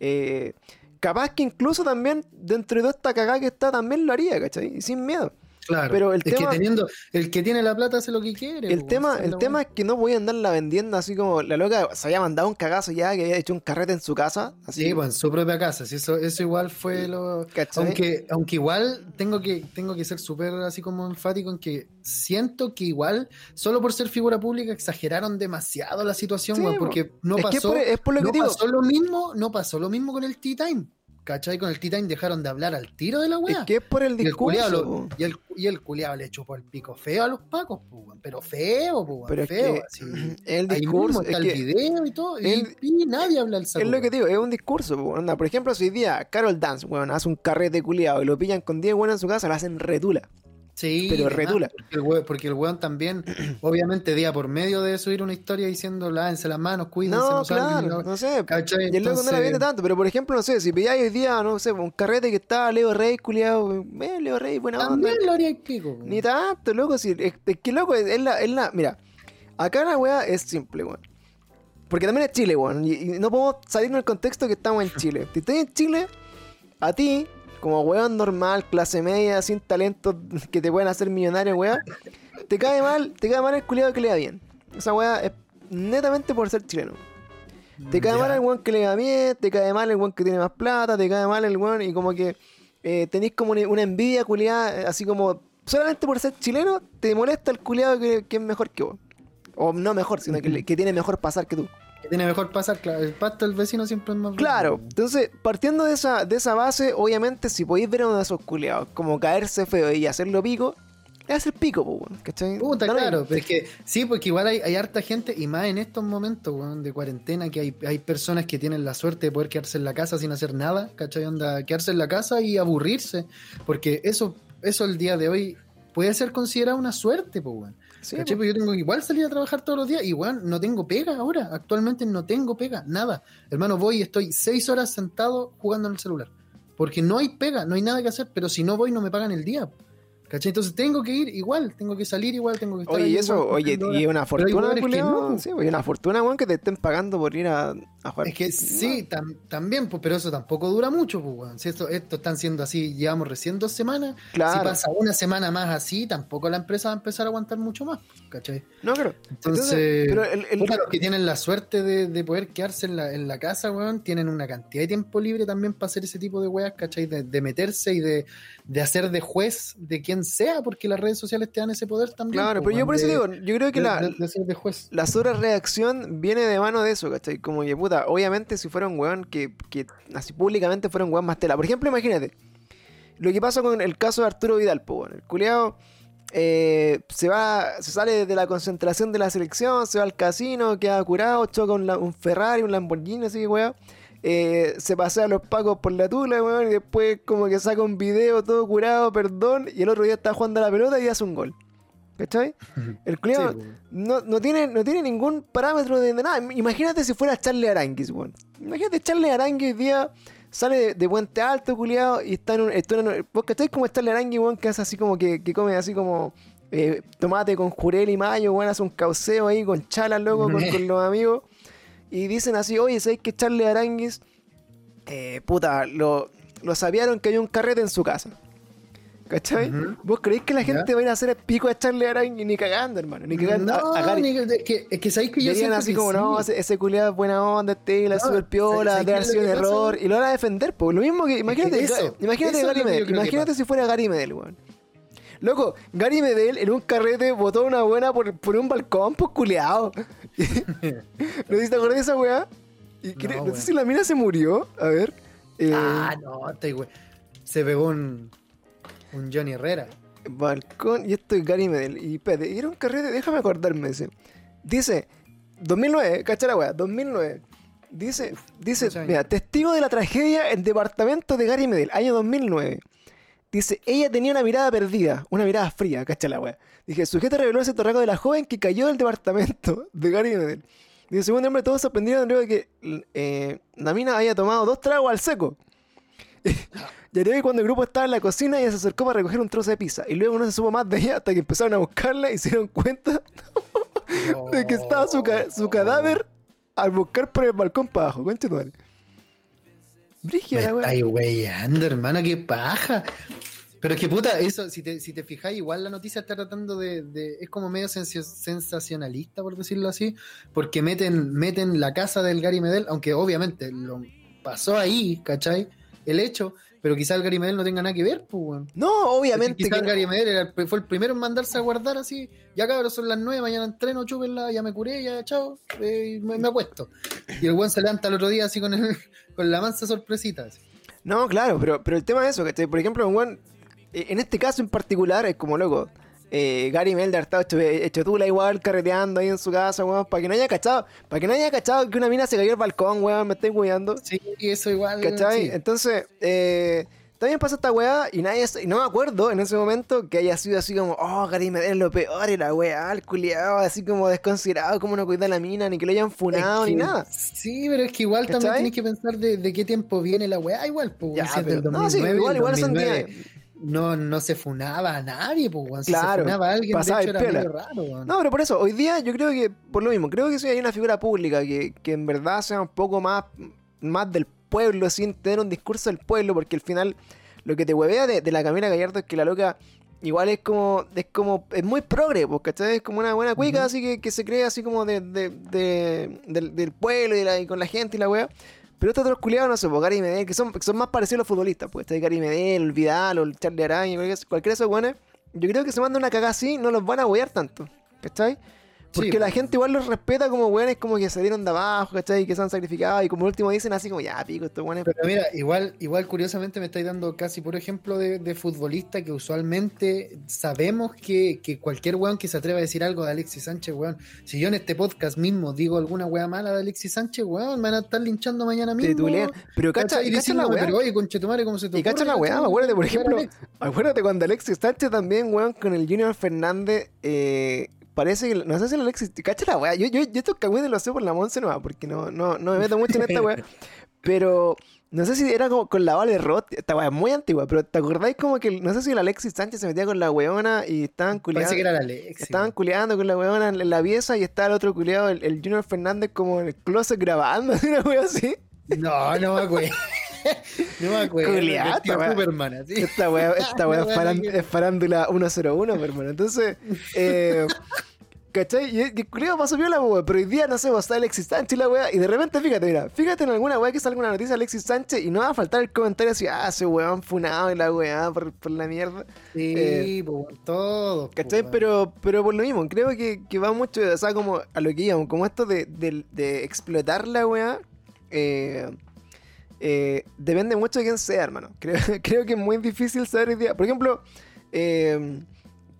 eh, capaz que incluso también, dentro de toda esta cagada que está, también lo haría, ¿cachai? Sin miedo. Claro. Pero el es tema- que teniendo, el que tiene la plata hace lo que quiere. El tema, el la tema es que no voy a andarla vendiendo así como la loca se había mandado un cagazo ya, que había hecho un carrete en su casa. Así, Sí, pues en su propia casa. sí, eso, eso igual fue lo. ¿cachai? Aunque, aunque igual tengo que, tengo que ser súper así como enfático en que siento que igual, solo por ser figura pública, exageraron demasiado la situación, Sí, porque no es que es pasó, por, es por lo que digo. pasó lo mismo, no pasó lo mismo con el Tea Time. ¿Cachai? Con el Time dejaron de hablar al tiro de la Es weá. que es por el Y el, discurso. lo- y, el, y el culiao le chupó el pico feo a los pacos, pero feo, Pero es feo. que así. el Ahí discurso mismo está es el que video y todo, y, el- y nadie habla al saco. Es lo que digo, es un discurso. Por ejemplo, si hoy día Carol Dance, weón, hace un carrete culiado y lo pillan con 10 weones en su casa, lo hacen retula. Sí, Pero retula. Porque el, weón, porque el weón también, obviamente, día por medio de subir una historia diciendo lávense las manos, cuídense, No, no salgan", claro, y no sé. ¿Cachai? Y el loco no la viene tanto, pero por ejemplo, no sé, si pilláis hoy día, no sé, un carrete que está Leo Rey, culiado, eh, Leo Rey, buena onda. También lo haría el pico. Ni tanto, loco, si, es, es que loco, es, es la, es la. Mira, acá la weá es simple, weón. Porque también es Chile, weón. Y, y no podemos salirnos del contexto que estamos en Chile. Si estás en Chile, a ti, como weón normal, clase media, sin talento que te pueden hacer millonario, weón, te cae mal, te cae mal el culiado que le da bien. Esa weá es netamente por ser chileno. Te cae mal el weón que le da bien, te cae mal el weón que tiene más plata, te cae mal el weón y como que eh, tenéis como una, envidia culiada, eh, así como solamente por ser chileno, te molesta el culiado que, que es mejor que vos. O no mejor, sino que, que tiene mejor pasar que tú. Tiene mejor pasar, claro. El pasto del vecino siempre es más Claro, bueno. entonces, partiendo de esa, de esa base, obviamente, si podéis ver a uno de esos culiados como caerse feo y hacerlo pico, le hace el pico, pues, weón, ¿cachai? Puta, claro, pero es que sí, porque igual hay, hay harta gente, y más en estos momentos weón, de cuarentena, que hay, hay personas que tienen la suerte de poder quedarse en la casa sin hacer nada, ¿cachai? Onda, quedarse en la casa y aburrirse, porque eso, eso el día de hoy puede ser considerado una suerte, pues, weón. Sí, pues. Porque yo tengo que igual salir a trabajar todos los días, weón, no tengo pega ahora, actualmente no tengo pega, nada. Hermano, voy y estoy seis horas sentado jugando en el celular, porque no hay pega, no hay nada que hacer, pero si no voy no me pagan el día. ¿Cachai? Entonces tengo que ir igual, tengo que salir igual, tengo que estar Oye, ahí y eso, igual, oye, y una fortuna, culiao, no, sí, oye, una fortuna, weón, que te estén pagando por ir a, a jugar. Es que sí, tam- también, pues, pero eso tampoco dura mucho, pues, weón. Si esto, esto están siendo así, llevamos recién dos semanas. Claro. Si pasa una semana más así, tampoco la empresa va a empezar a aguantar mucho más, ¿cachai? No, claro. Entonces, pero el- los que tienen la suerte de, de poder quedarse en la, en la casa, weón, tienen una cantidad de tiempo libre también para hacer ese tipo de weas, ¿cachai? De, de meterse y de, de hacer de juez de quien sea, porque las redes sociales te dan ese poder también. claro, pero yo por eso de- digo, yo creo que de- la, de- juez. la sobrereacción viene de mano de eso, ¿cachai? Como que puta, obviamente si fuera un weón que, que así públicamente fuera un weón más tela. Por ejemplo, imagínate, lo que pasa con el caso de Arturo Vidal, pues bueno, el culiao eh, se va, se sale de la concentración de la selección, se va al casino, queda curado, choca un, un Ferrari, un Lamborghini, así que weón. Eh, se pasea a los pacos por la tula, weón, y después como que saca un video todo curado, perdón, y el otro día está jugando a la pelota y hace un gol. ¿Cachai? El Sí, weón. no, no, tiene, no tiene ningún parámetro de, de nada. Imagínate si fuera Charlie Aranguis, weón. Imagínate Charlie Aranguis hoy día sale de, de Puente Alto, culiado, y está en un. Está en un ¿Vos cacháis como Charlie Aranguis, weón, que hace así como que, que come así como eh, tomate con jurel y mayo, weón, hace un cauceo ahí con chalas, loco, con, con los amigos. Y dicen así, oye, ¿sabéis que Charlie Aranguis, eh, puta, lo, lo sabieron que hay un carrete en su casa? ¿Cachai? Ujú. ¿Vos creéis que la Ya. gente va a ir a hacer el pico a Charlie Aranguis ni cagando, hermano? Ni cagando No, a Gary. ni- es que, es que sabéis que yo Dirían así que como, sí. no, ese, ese culiado es buena onda, este, la No, super piola, ¿sabes- debe haber sabes sido un pasa, error. Y lo van a defender, pues. Lo mismo que, imagínate, eso, imagínate eso Gary Medel, imagínate si fuera Gary Medel, weón. Loco, Gary Medel en un carrete botó una buena por, por un balcón, pues culeado. ¿No te acordás de esa weá? Y No, sé si la mina se murió. A ver. eh, Ah, no, este güey. Se pegó un, un Johnny Herrera. Balcón, y esto es Gary Medel. Y espérate, y era un carrete, déjame acordarme ese. Dice, 2009, cacha la weá, 2009. Dice, dice, mira, testigo de la tragedia en departamento de Gary Medel, año 2009. Dice, ella tenía una mirada perdida, una mirada fría, cacha la weá. Dije, el sujeto reveló ese torraco de la joven que cayó del departamento de Gary Medel. Dice, según hombre, todos sorprendieron luego de que eh, la mina haya tomado dos tragos al seco. Y arriba cuando el grupo estaba en la cocina, ella se acercó para recoger un trozo de pizza. Y luego no se supo más de ella hasta que empezaron a buscarla y se dieron cuenta de que estaba su, ca- su cadáver al buscar por el balcón para abajo. Concha. Me Brígida wea. estáis weyando, hermana, qué paja. Pero es que puta, eso, si te, si te fijáis, igual la noticia está tratando de. de- es como medio sensacionalista, por decirlo así, porque meten, meten la casa del Gary Medel, aunque obviamente lo pasó ahí, ¿cachai? El hecho, pero quizá el Gary Medel no tenga nada que ver, pues, weón. No, obviamente. Quizá que el fue el primero en mandarse a guardar así. Ya cabrón, son las nueve, mañana entreno, chúpenla, ya me curé, ya chao, eh, me, me acuesto. Y el weón se levanta el otro día así con, el, con la mansa sorpresita. así. No, claro, pero, pero el tema es eso, que por ejemplo, un weón, eh, en este caso en particular, es como loco. Eh, Gary Melder estaba hecho, hecho tula igual, carreteando ahí en su casa, weón, para que no haya cachado, para que no haya cachado que una mina se cayó al balcón, weón, me estoy cuidando. Sí, eso igual. ¿Cachai? sí. Entonces, eh, también pasó esta weá y nadie, y no me acuerdo en ese momento que haya sido así como, oh, Gary Medel es lo peor y la weá, el culiado, así como desconsiderado, como no cuida la mina, ni que lo hayan funado, Es ni nada. Sí, pero es que igual también tienes que pensar de, de qué tiempo viene la weá. Igual, pues, Ya, pero- no, sí, 2009, igual- igual son 2009 días. No, no se funaba a nadie, pues, weón. Si Claro, se funaba a alguien, de hecho, era medio raro, weón. No, pero por eso, hoy día yo creo que, por lo mismo, creo que si hay una figura pública que, que en verdad sea un poco más, más del pueblo, sin tener un discurso del pueblo, porque al final lo que te huevea de, de la Camila Gallardo es que la loca igual es como, es como, es muy progre, pues, ¿cachai? Es como una buena cuica, así que, que se cree así como de, de- de- del, del pueblo y, la- y con la gente y la wea. Pero estos otros culiados, no sé, pues Gary Medel, que son, son más parecidos a los futbolistas, pues, está Gary Medel, el Vidal o Charlie Araña, cualquiera de esos buenos, yo creo que se manda una cagada así, no los van a huear tanto, ¿cachai? Porque Sí, la gente igual los respeta como weones como que se dieron de abajo, ¿cachai? Que se han sacrificado y como último dicen así como, ya, pico, estos weones. Pero mira, igual, igual curiosamente me estáis dando casi por ejemplo de, de futbolista que usualmente sabemos que, que cualquier weón que se atreva a decir algo de Alexis Sánchez, weón, si yo en este podcast mismo digo alguna wea mala de Alexis Sánchez, weón, me van a estar linchando mañana mismo. Pero cacha, y cacha la weá. Pero oye, conchetumare, ¿cómo se te Y cacha la weá, acuérdate, por ejemplo, acuérdate cuando Alexis Sánchez también, weón, con el Junior Fernández, eh, parece que, no sé si el Alexis, cacha la weá, yo, yo, yo estos cagüines los sé por la Monse nomás, porque no, no, no me meto mucho en esta weá, pero no sé si era como con la Vale Roth, esta weá es muy antigua, pero ¿te acordáis como que, no sé si el Alexis Sánchez se metía con la weona y estaban culiando? Parece que era la Alexis. Estaban culeando con la weona en la pieza y estaba el otro culeado, el, el Junior Fernández, como en el closet grabando, una wea así. No, no me acuerdo. no me acuerdo. Weá. Superman, así. Esta weá, esta es, es farándula 101, mi hermano. Entonces, eh, ¿cachai? Y y culiado pasó viola, weá, pero hoy día, no sé, va a estar Alexis Sánchez y la weá, y de repente, fíjate, mira, fíjate en alguna weá que salga una noticia de Alexis Sánchez y no va a faltar el comentario así, ah, ese weón funado y la weá por, por la mierda. Sí, Eh, weón, todo. ¿Cachai? weón. Pero, pero por lo mismo, creo que, que va mucho, o sea, como a lo que íbamos, como esto de, de- de explotar la weá, eh, eh, depende mucho de quién sea, hermano. Creo, creo que es muy difícil saber hoy día. Por ejemplo, eh,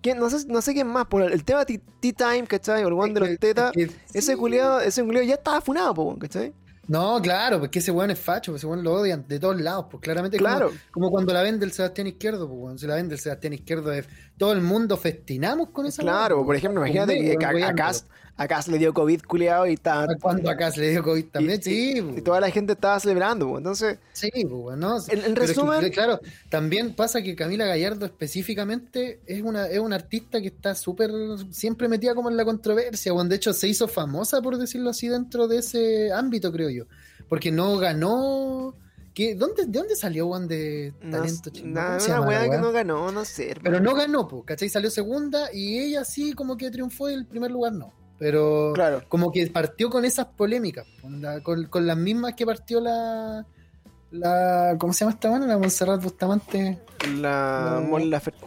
¿quién- no, sé, no sé quién más, por el, el tema Tea Tea Time, ¿cachai? O el one de los tetas. Ese culiado, ese ya estaba funado, po, ¿cachai? No, claro, porque ese weón es facho, ese weón lo odian de todos lados, pues claramente Claro. como, como cuando la vende el Sebastián Izquierdo, pues weón, si la vende el Sebastián Izquierdo, es- todo el mundo festinamos con esa Claro, por ejemplo, pues, imagínate que a, a weón, Cas, a Cas le dio COVID culiado y está. Cuando acá se le dio COVID también, y- sí, y pues, toda la gente estaba celebrando, po. entonces. sí, pues no, En- en pero es que, resumen- claro, también pasa que Camila Gallardo específicamente es una, es una artista que está súper, siempre metida como en la controversia, weón, de hecho se hizo famosa, por decirlo así, dentro de ese ámbito, creo yo, porque no ganó... ¿Qué? ¿Dónde, ¿De dónde salió, weón, de No, talento chino? nada, ¿Cómo se una la weá que no ganó, no sé. Pero no ganó, pues, ¿cachai? Salió segunda y ella sí como que triunfó y el primer lugar no. Pero Claro. como que partió con esas polémicas, con, la- con- con las mismas que partió la... la ¿Cómo se llama esta mano? La Montserrat Bustamante. La No. Mon Laferte.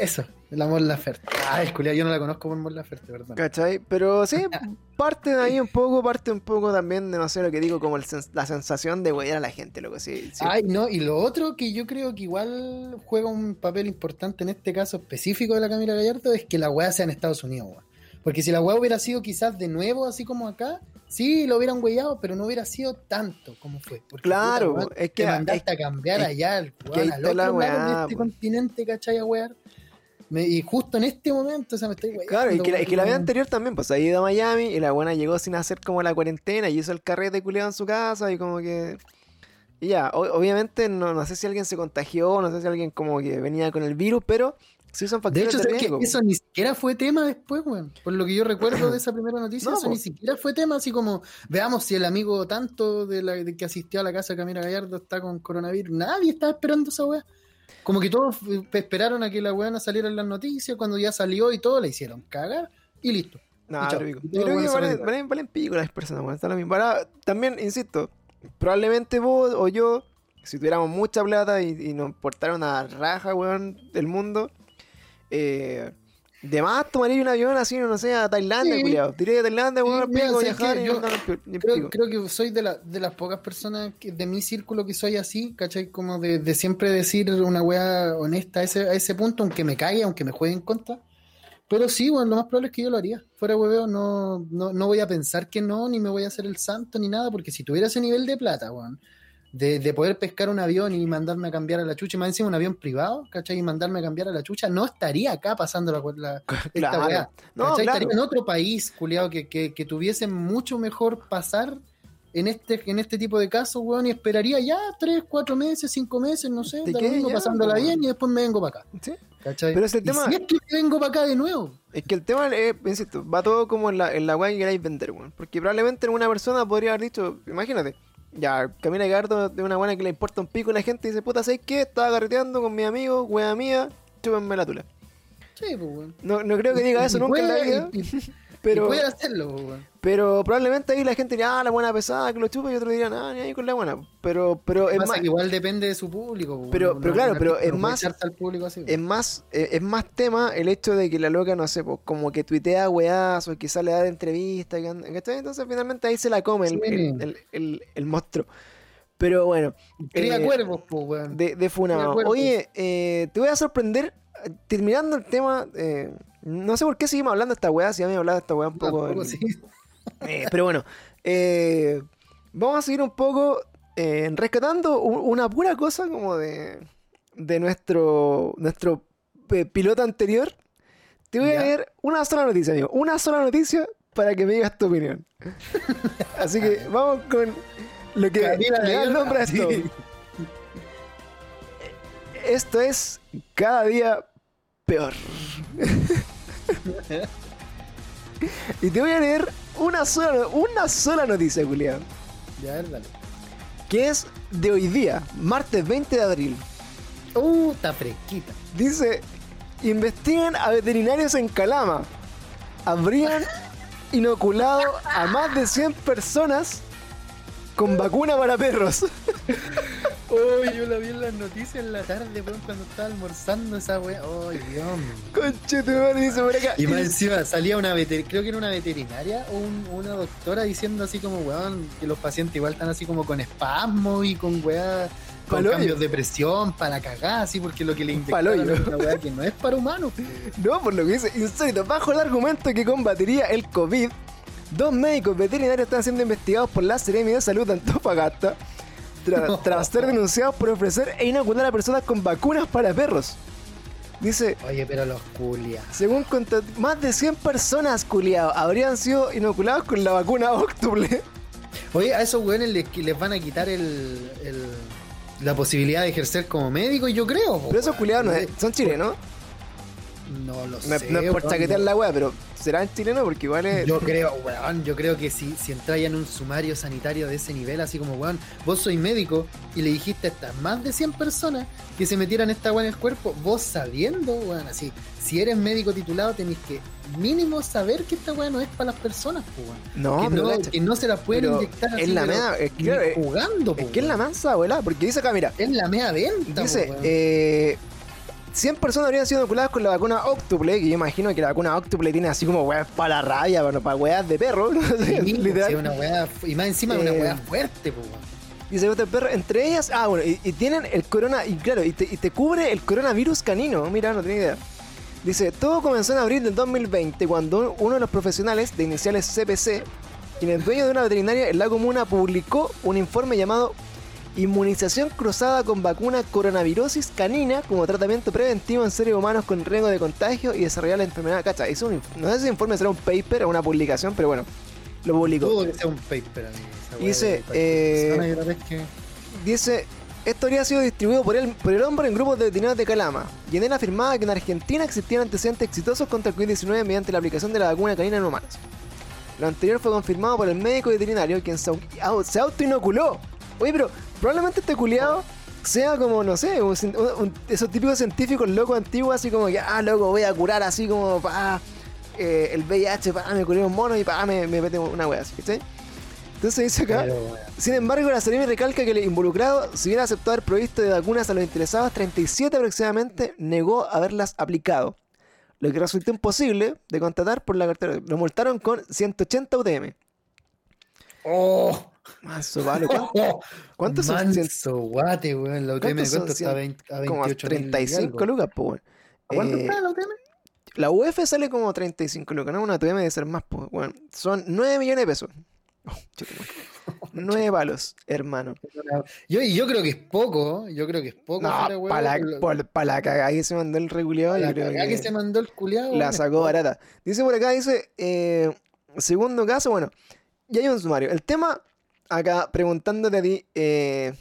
Eso, la Mon Laferte. Ay, culia, yo no la conozco por Mon Laferte, perdón. ¿Cachai? Pero sí, parte de ahí un poco, parte un poco también de no sé lo que digo, como el sens- la sensación de huear a la gente, loco. Sí, sí. Ay, no, y lo otro que yo creo que igual juega un papel importante en este caso específico de la Camila Gallardo es que la weá sea en Estados Unidos, weón. Porque si la weá hubiera sido quizás de nuevo, así como acá, sí, lo hubieran huellado, pero no hubiera sido tanto como fue. Porque, Claro, puta, es que- te mandaste es- a cambiar es- allá weón, al la lado de este continente, ¿cachai? A. Me- y justo en este momento, o sea, me estoy weyando. Claro, y que, la, y que la vez anterior también, pues ha ido a Miami y la buena llegó sin hacer como la cuarentena y hizo el carrete culiado en su casa y como que. Y ya, o- obviamente no, no sé si alguien se contagió, no sé si alguien como que venía con el virus, pero sí son De factores hecho, de, ¿sabes qué? riesgo. eso ni siquiera fue tema después, weón. Por lo que yo recuerdo de esa primera noticia, No, eso ni siquiera fue tema, así como, veamos si el amigo tanto de, la, de que asistió a la casa de Camila Gallardo está con coronavirus. Nadie estaba esperando esa weá. Como que todos esperaron a que la weá no saliera en las noticias, cuando ya salió y todo, la hicieron cagar y listo. Nah, Y Yo creo que valen, igual. valen, valen pico las personas, está lo mismo. Ahora, también, insisto, probablemente vos o yo, si tuviéramos mucha plata y, y nos importara una raja, weón, del mundo, eh, de más tomaría un avión así, no sé, a Tailandia, Sí. culiao. Tiré a Tailandia, Sí, weón, mira, pico, ¿sabes viajar y Yo no Creo, creo que soy de, la, de las pocas personas que, de mi círculo que soy así, ¿cachai? Como de, de siempre decir una weá honesta a ese, a ese punto, aunque me caiga, aunque me juegue en contra. Pero sí, bueno, lo más probable es que yo lo haría. Fuera hueveo, no, no, no voy a pensar que no, ni me voy a hacer el santo, ni nada, porque si tuviera ese nivel de plata, weón, de, de poder pescar un avión y mandarme a cambiar a la chucha, y más encima un avión privado, ¿cachai? Y mandarme a cambiar a la chucha, no estaría acá pasando la, la, esta Claro. weá. No. Estaría en otro país, culiado, que, que, que tuviese mucho mejor pasar en este, en este tipo de casos, weón, y esperaría ya tres, cuatro meses, cinco meses, no sé, lo mismo, Ya, pasándola pues, bien y después me vengo para acá. Sí. ¿cachai? Pero es el tema- si es que vengo para acá de nuevo. Es que el tema, es, insisto, va todo como en la, en la weá que queráis vender, weón. Porque probablemente una persona podría haber dicho, imagínate, ya, Camila Gardo de una buena que le importa un pico a la gente y dice, puta, ¿sabes qué? Estaba carreteando con mis amigos, weá mía, chúpenme la tula. Sí, pues. No, no creo que diga eso Y nunca en la vida. y- y- Pero, pueden hacerlo, weón. pero probablemente ahí la gente diría, ah, la buena pesada, que lo chupa, y otros dirían, ah, ni ahí con la buena. Pero, pero es más, que igual depende de su público. Pero- pero no- claro, pero es más- echarse al público así. es más, eh, es más tema el hecho de que la loca, no sé, pues como que tuitea weás o quizá le da de entrevista. Entonces finalmente ahí se la come el, Sí. el, el- el- el monstruo. Pero bueno, Cría eh, cuervos, po, weón. de, de Funado. Oye, eh, te voy a sorprender, terminando el tema, eh, no sé por qué seguimos hablando de esta weá, si ya me hablado de esta weá un poco. Sí. eh, pero bueno, eh, vamos a seguir un poco eh, rescatando una pura cosa como de, de nuestro, nuestro piloto anterior. Te voy a leer una sola noticia, amigo. Una sola noticia para que me digas tu opinión. Así que vamos con lo que Camila le da el nombre a esto. sí. Esto es cada día peor. y te voy a leer una sola, una sola noticia, Julián. Ya, ver, dale. Que es de hoy día, martes 20 de abril. Uh, está fresquita. Dice, investigan a veterinarios en Calama. Habrían inoculado a más de 100 personas con vacuna para perros. Oh, yo la vi en las noticias en la tarde, weón, cuando estaba almorzando esa weá. Oh, Dios. Conche tu madre, dice por acá. Y más encima salía una veterinaria, creo que era una veterinaria o un- una doctora diciendo así como, weón, que los pacientes igual están así como con espasmo y con weá, con Paloyo. cambios de presión para cagar, así porque lo que le inyectaron es una weá que no es para humanos. No, por lo que dice insólito. Bajo el argumento que combatiría el COVID, dos médicos veterinarios están siendo investigados por la Seremi de Salud de Antofagasta tra- tras ser denunciados por ofrecer e inocular a personas con vacunas para perros. Dice, Oye, pero los culias. según más de 100 personas, culiados, habrían sido inoculados con la vacuna óctuple. Oye, a esos weones les, les van a quitar el, el- la posibilidad de ejercer como médico, yo creo. Pero esos culiados no es- son chilenos. No lo No, sé. no es por weón, chaquetear la wea, pero serán chilenos porque igual es... Yo creo, weón, yo creo que si, si entráis en un sumario sanitario de ese nivel, así como, weón, vos sois médico y le dijiste a estas más de 100 personas que se metieran esta weá en el cuerpo, vos sabiendo, weón, así, si eres médico titulado tenés que mínimo saber que esta weá no es para las personas, weón. No, que, no, cacha, que no se la pueden pero inyectar así, la pero mea- es que, claro, es- jugando, po, Es que es la weón. mansa, abuela, porque dice acá, mira, Es la mea venta, Dice, po, weón. eh, 100 personas habrían sido inoculadas con la vacuna óctuple, que yo imagino que la vacuna óctuple tiene así como weas para la rabia, bueno, para weas de perro, no sé, Sí, po, literal. sí, una y más encima una Eh, weá fuerte, weón. Dice otro perro, entre ellas, ah, bueno, y, y tienen el corona, y claro, y te, y te cubre el coronavirus canino, mira, no tenía idea. Dice, todo comenzó en abril del 2020 cuando uno de los profesionales de iniciales CPC, quien es dueño de una veterinaria en la comuna, publicó un informe llamado Inmunización cruzada con vacuna coronavirosis canina como tratamiento preventivo en seres humanos con riesgo de contagio y desarrollar la enfermedad. Cacha, hizo un, inf- no sé si el informe será un paper o una publicación, pero bueno, lo publicó. Dudo que sea un paper, amigo. Dice, eh, que- Dice, esto habría sido distribuido por el, por el hombre en grupos de veterinarios de Calama. Y en él afirmaba que en Argentina existían antecedentes exitosos contra el COVID-19 mediante la aplicación de la vacuna canina en humanos. Lo anterior fue confirmado por el médico veterinario quien se autoinoculó. Oye, pero probablemente este culiado sea como, no sé, un un- esos típicos científicos locos antiguos, así como que, ah, loco, voy a curar así como, pa, eh, el VIH, pa, me curé un mono y pa, me, me mete una wea así, ¿cachai? Entonces dice acá... Pero. Sin embargo, la Seremi recalca que el involucrado, si bien aceptó haber provisto de vacunas a los interesados, 37 aproximadamente negó haberlas aplicado. Lo que resultó imposible de contratar por la cartera. Lo multaron con 180 UTM. ¡Oh! Mazo, vale, ¿cuánto? ¿Cuántos son? Manso, guate, weón. La UTM ¿Cuántos de son cuánto está a 20 a Como 28 mil y 35 algo. lucas, pues, weón. ¿A ¿Cuánto Eh, está la UTM? La UF sale como 35 lucas, ¿no? Una UTM debe ser más, pues, bueno. Son 9 millones de pesos. Oh. 9 palos, hermano. Yo, yo creo que es poco, yo creo que es poco. No, weón, para la, pa' la cagada que se mandó el regulado, la cagada que... que... se mandó el culiado. La sacó barata. Dice por acá, dice, eh, segundo caso, bueno, ya hay un sumario. El tema, acá preguntándote a ti, eh,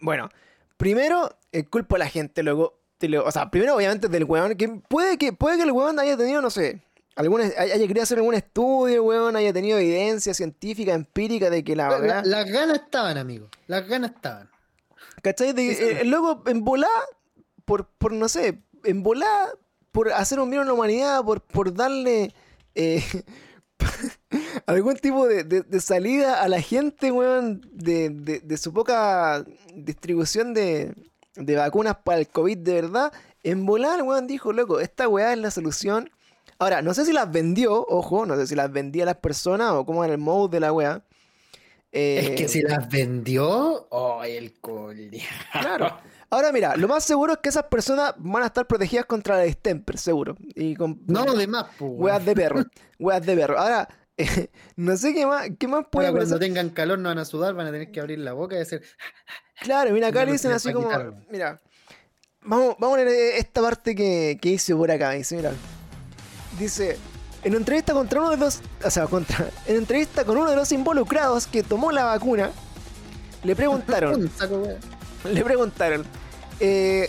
bueno, primero, el culpo a la gente, luego, te lo- o sea, primero obviamente del weón, que puede que, puede que el weón haya tenido, no sé, alguna, haya querido hacer algún estudio, weón, haya tenido evidencia científica, empírica de que la La- verdad... las ganas estaban, amigo. Las ganas estaban. ¿Cachai? De, Eso- eh, el loco en volá, por, por no sé, en volá, por hacer un bien a la humanidad, por, por darle eh, algún tipo de, de- de salida a la gente, weón, de, de- su poca distribución de, de vacunas para el COVID de verdad. En volar, weón, dijo, loco, esta weá es la solución. Ahora, no sé si las vendió, ojo, no sé si las vendía a las personas o cómo era el mode de la weá. Eh, Es que si las vendió, oh, el colia. Claro. Ahora mira, lo más seguro es que esas personas van a estar protegidas contra la distemper, seguro. Y con No, de más, pues. weas de perro. Weas de perro. Ahora, eh, no sé qué más, qué más puede Ahora, cuando tengan calor no van a sudar, van a tener que abrir la boca y hacer. Claro, mira, acá No, le dicen así como. quitarlo. Mira. Vamos, vamos a leer esta parte que, que hice por acá. Dice, mira. Dice. En entrevista contra uno de los. O sea, contra. En entrevista con uno de los involucrados que tomó la vacuna. Le preguntaron. Le preguntaron. eh,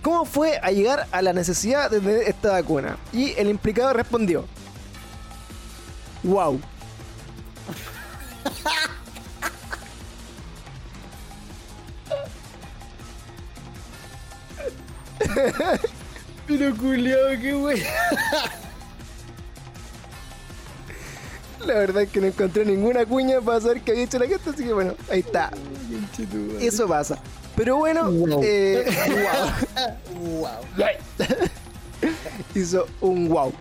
¿Cómo fue a llegar a la necesidad de tener esta vacuna? Y el implicado respondió. Wow. Pero culiao, qué wea. La verdad es que no encontré ninguna cuña para saber que había hecho la gente, así que bueno, ahí está. Eso pasa. Pero bueno, Wow. eh, wow. hizo un wow.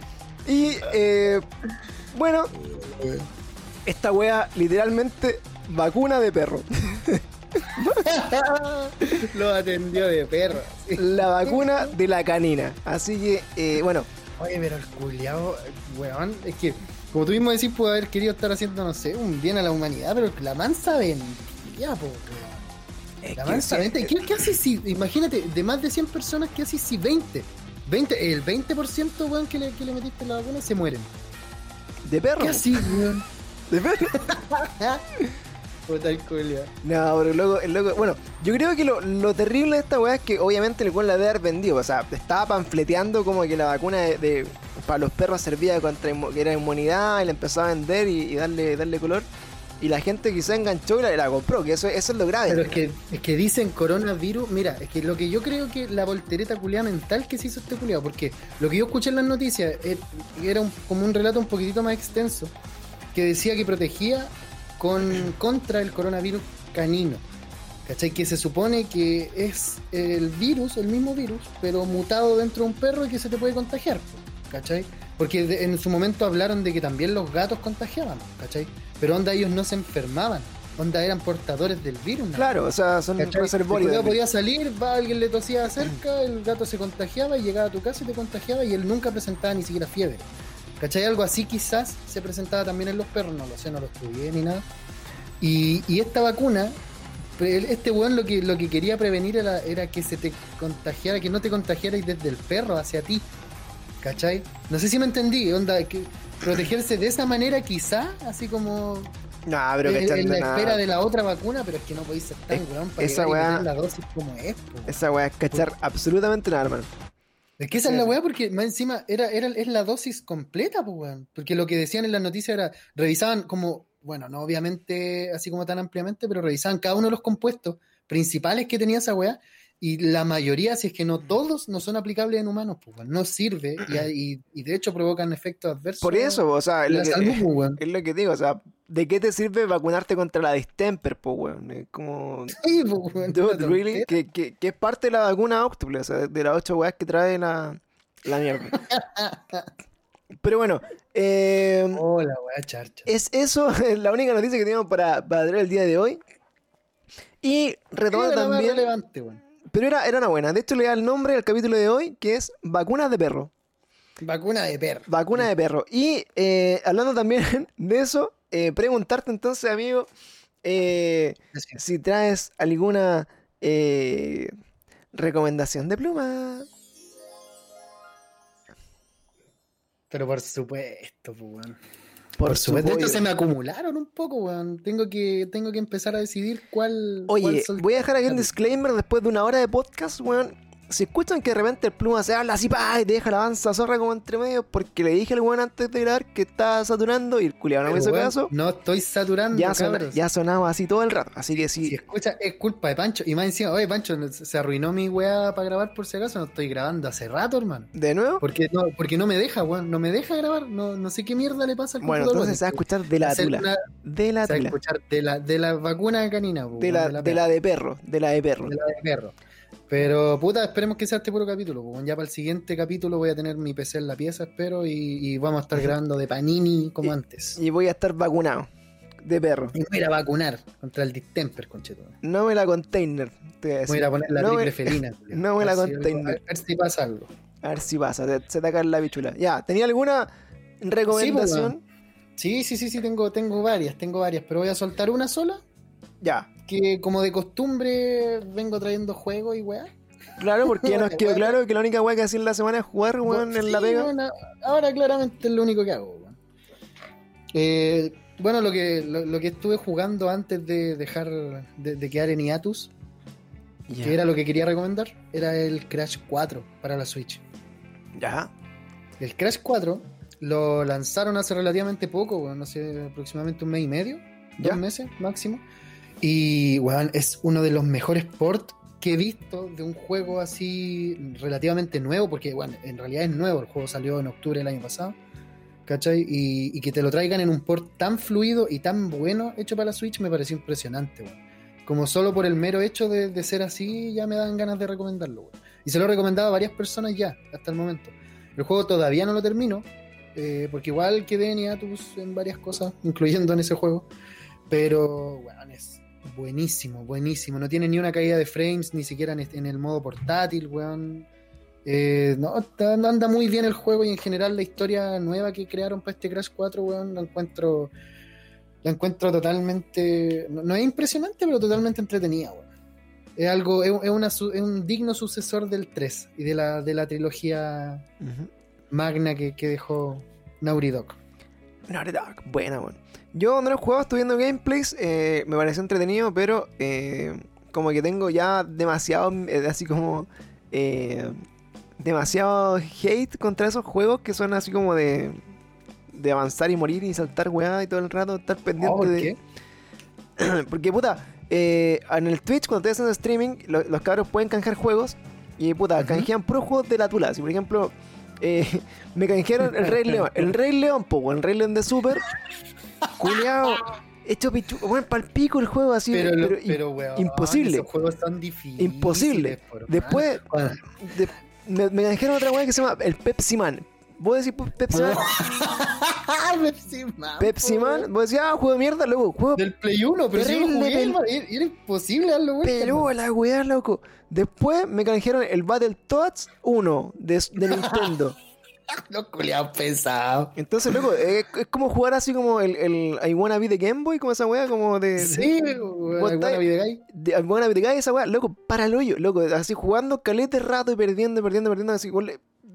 Y eh, bueno, esta wea literalmente vacuna de perro. Lo atendió de perro. sí. La vacuna de la canina. Así que, eh, bueno, Oye, pero el culiao, weón, es que, como tú mismo decís, puede haber querido estar haciendo, no sé, un bien a la humanidad, pero la mansa vendía, po, weón. La mansa vende. ¿Qué, qué hace si, imagínate, de más de 100 personas, ¿qué hace si 20? 20 el 20% weón que le, que le metiste la vacuna se mueren. De perro. ¿Qué así, weón? De perro. Puta el. No, pero el loco, el loco- Bueno, yo creo que lo, lo terrible de esta weá es que obviamente el cual la debe haber vendido. O sea, estaba panfleteando como que la vacuna de, de- para los perros servía contra que era inmunidad y la empezó a vender y, y darle, darle color. Y la gente quizá enganchó y la, la compró, que eso, es lo grave. Pero es que, es que dicen coronavirus, mira, es que lo que yo creo que la voltereta culiada mental que se hizo este culiado, porque lo que yo escuché en las noticias eh, era un- como un relato un poquitito más extenso, que decía que protegía con, contra el coronavirus canino. ¿Cachai? Que se supone que es el virus, el mismo virus, pero mutado dentro de un perro y que se te puede contagiar. ¿Cachai? Porque en su momento hablaron de que también los gatos contagiaban, ¿cachai? Pero onda ellos no se enfermaban, onda eran portadores del virus. más. Claro, o sea, son ¿Cachai? El reservorios. culiao podía salir, va, alguien le tosía cerca, el gato se contagiaba y llegaba a tu casa y te contagiaba y él nunca presentaba ni siquiera fiebre. ¿Cachai? Algo así quizás se presentaba también en los perros, no lo sé, no lo estudié ni nada. Y, y esta vacuna, este weón lo que, lo que quería prevenir era, era que se te contagiara, que no te contagiaras desde el perro hacia ti. ¿Cachai? No sé si me entendí, onda, que protegerse de esa manera quizá, así como pero en, la nada. espera de la otra vacuna, pero es que no podéis ser tan Es- weón para esa weá- la dosis como es. po. Esa weá es cachar absolutamente nada, hermano. Es que esa Sí. es la weá porque más encima era, era, es la dosis completa, pues weón. Porque lo que decían en las noticias era, revisaban como, bueno, no obviamente así como tan ampliamente, pero revisaban cada uno de los compuestos principales que tenía esa weá. Y la mayoría, si es que no todos, no son aplicables en humanos, pues weón. No sirve y, y, y de hecho provocan efectos adversos. Por eso, o sea, es lo que, salud, pues, es lo que digo, o sea, ¿de qué te sirve vacunarte contra la distemper, po, weón? Es como... Sí, pues, weón, Dude, really? Que, que, que es parte de la vacuna óptule, o sea, de, las ocho weas que trae la, la mierda. Pero bueno, eh, Oh, la weá charcha. es eso es la única noticia que tenemos para, para traer el día de hoy. Y más también, relevante, weón. Pero era, era una buena. De hecho, le da el nombre al capítulo de hoy, que es Vacunas de Perro. Vacuna de perro. Vacuna de perro. Y eh, hablando también de eso, eh, preguntarte entonces, amigo, eh, si traes alguna recomendación de pluma. Pero por supuesto, pues, weón. Por, Por supuesto, supuesto. se me acumularon un poco, weón. Tengo que, tengo que empezar a decidir cuál. Oye, cuál sol- voy a dejar aquí un disclaimer después de una hora de podcast, weón. Si escuchan que de repente el pluma se habla así, pa, y te deja la avanza zorra como entre medio, porque le dije al weón antes de grabar que estaba saturando y el culiado no me hizo caso, No estoy saturando, ya, sona- ya sonaba así todo el rato. Así que Si sí, escucha, es culpa de Pancho. Y más encima, oye, Pancho, se arruinó mi weá para grabar por si acaso. No estoy grabando hace rato, hermano. de nuevo. Porque no, porque no me deja, weón. No me deja grabar. No, no sé qué mierda le pasa al Bueno, entonces se va a escuchar de la tula. una- De la se va a tula. escuchar de la, de la vacuna canina, weón, De la, de la de perro. De la de perro. de la de perro. Pero puta, esperemos que sea este puro capítulo. Ya para el siguiente capítulo voy a tener mi PC en la pieza, espero, y, y vamos a estar grabando de Panini como antes. Y voy a estar vacunado. De perro. Y voy a ir a vacunar contra el distemper, concheto. No me la container. Te voy a decir. ir a poner la No triple me- felina. no me la algo- container. A ver si pasa algo. A ver si pasa. Se, se taca la bichula. Ya, ¿tenía alguna recomendación? Sí, sí, sí, sí, tengo, tengo varias, tengo varias, pero voy a soltar una sola, ya. Que como de costumbre vengo trayendo juegos y weá. Claro, porque ya nos Bueno, quedó bueno. claro que la única weá que hacía en la semana es jugar, weón, en la pega. bueno, ahora claramente es lo único que hago, weón. Eh, bueno, lo que, lo, lo que estuve jugando antes de dejar de, de quedar en hiatus, Ya. que era lo que quería recomendar, era el Crash 4 para la Switch. Ya. El Crash 4 lo lanzaron hace relativamente poco, weón, no sé, aproximadamente un mes y medio, Ya. dos meses máximo. Y weón, es uno de los mejores ports que he visto de un juego así relativamente nuevo, porque bueno, en realidad es nuevo, el juego salió en octubre del año pasado. ¿Cachai? Y, y que te lo traigan en un port tan fluido y tan bueno hecho para la Switch me pareció impresionante, weón. Como solo por el mero hecho de, de ser así, ya me dan ganas de recomendarlo, weón. Y se lo he recomendado a varias personas ya, hasta el momento. El juego todavía no lo termino, eh, porque igual quedé en hiatus en varias cosas, incluyendo en ese juego. Pero, es buenísimo, buenísimo. No tiene ni una caída de frames, ni siquiera en, en el modo portátil, weón. Eh, no, está- anda muy bien el juego y en general la historia nueva que crearon para este Crash 4, weón, la encuentro, la encuentro totalmente, no, no es impresionante, pero totalmente entretenida, weón. Es algo, es, es una su- es un digno sucesor del 3 y de la, de la trilogía magna que, que dejó Naughty Dog. Naughty Dog, buena, weón. Yo no lo he jugado, estoy viendo gameplays, eh, me pareció entretenido, pero eh, como que tengo ya demasiado, eh, así como, eh, demasiado hate contra esos juegos que son así como de, de avanzar y morir y saltar weá y todo el rato estar pendiente Oh, ¿por de... Porque, puta, en el Twitch, cuando estoy haciendo streaming, lo- los cabros pueden canjear juegos. Y, puta, canjean puros juegos de la tula. Si, por ejemplo, eh, me canjearon el Rey León. El Rey León, po, el Rey León de Super. Culeado. Hecho pichu. Bueno, palpico el juego así. Pero, Pero, pero, weón, imposible. Esos juegos son difíciles. Imposible. Después, Bueno, de- me, me canjearon otra weá que se llama el Pepsi Man. ¿Vos decís Pepsi Man? Pepsi Man. Pepsi Man. Vos decís, ah, juego de mierda, luego, juego Del Play 1, pero si yo lo jugué, pel- era, era imposible darlo vuelta. Pero la weá, loco. Después me canjearon el Battletoads 1 de, de Nintendo. Los culiados pesados. Entonces, loco, es, es como jugar así como el, el I Wanna Be de Game Boy, como esa weá, como de. Sí, Vos weón. estáis- Buena Videogame. de I Wanna Be the Guy, esa weá, loco, para el hoyo, loco, así jugando calete rato y perdiendo, perdiendo, perdiendo. Así,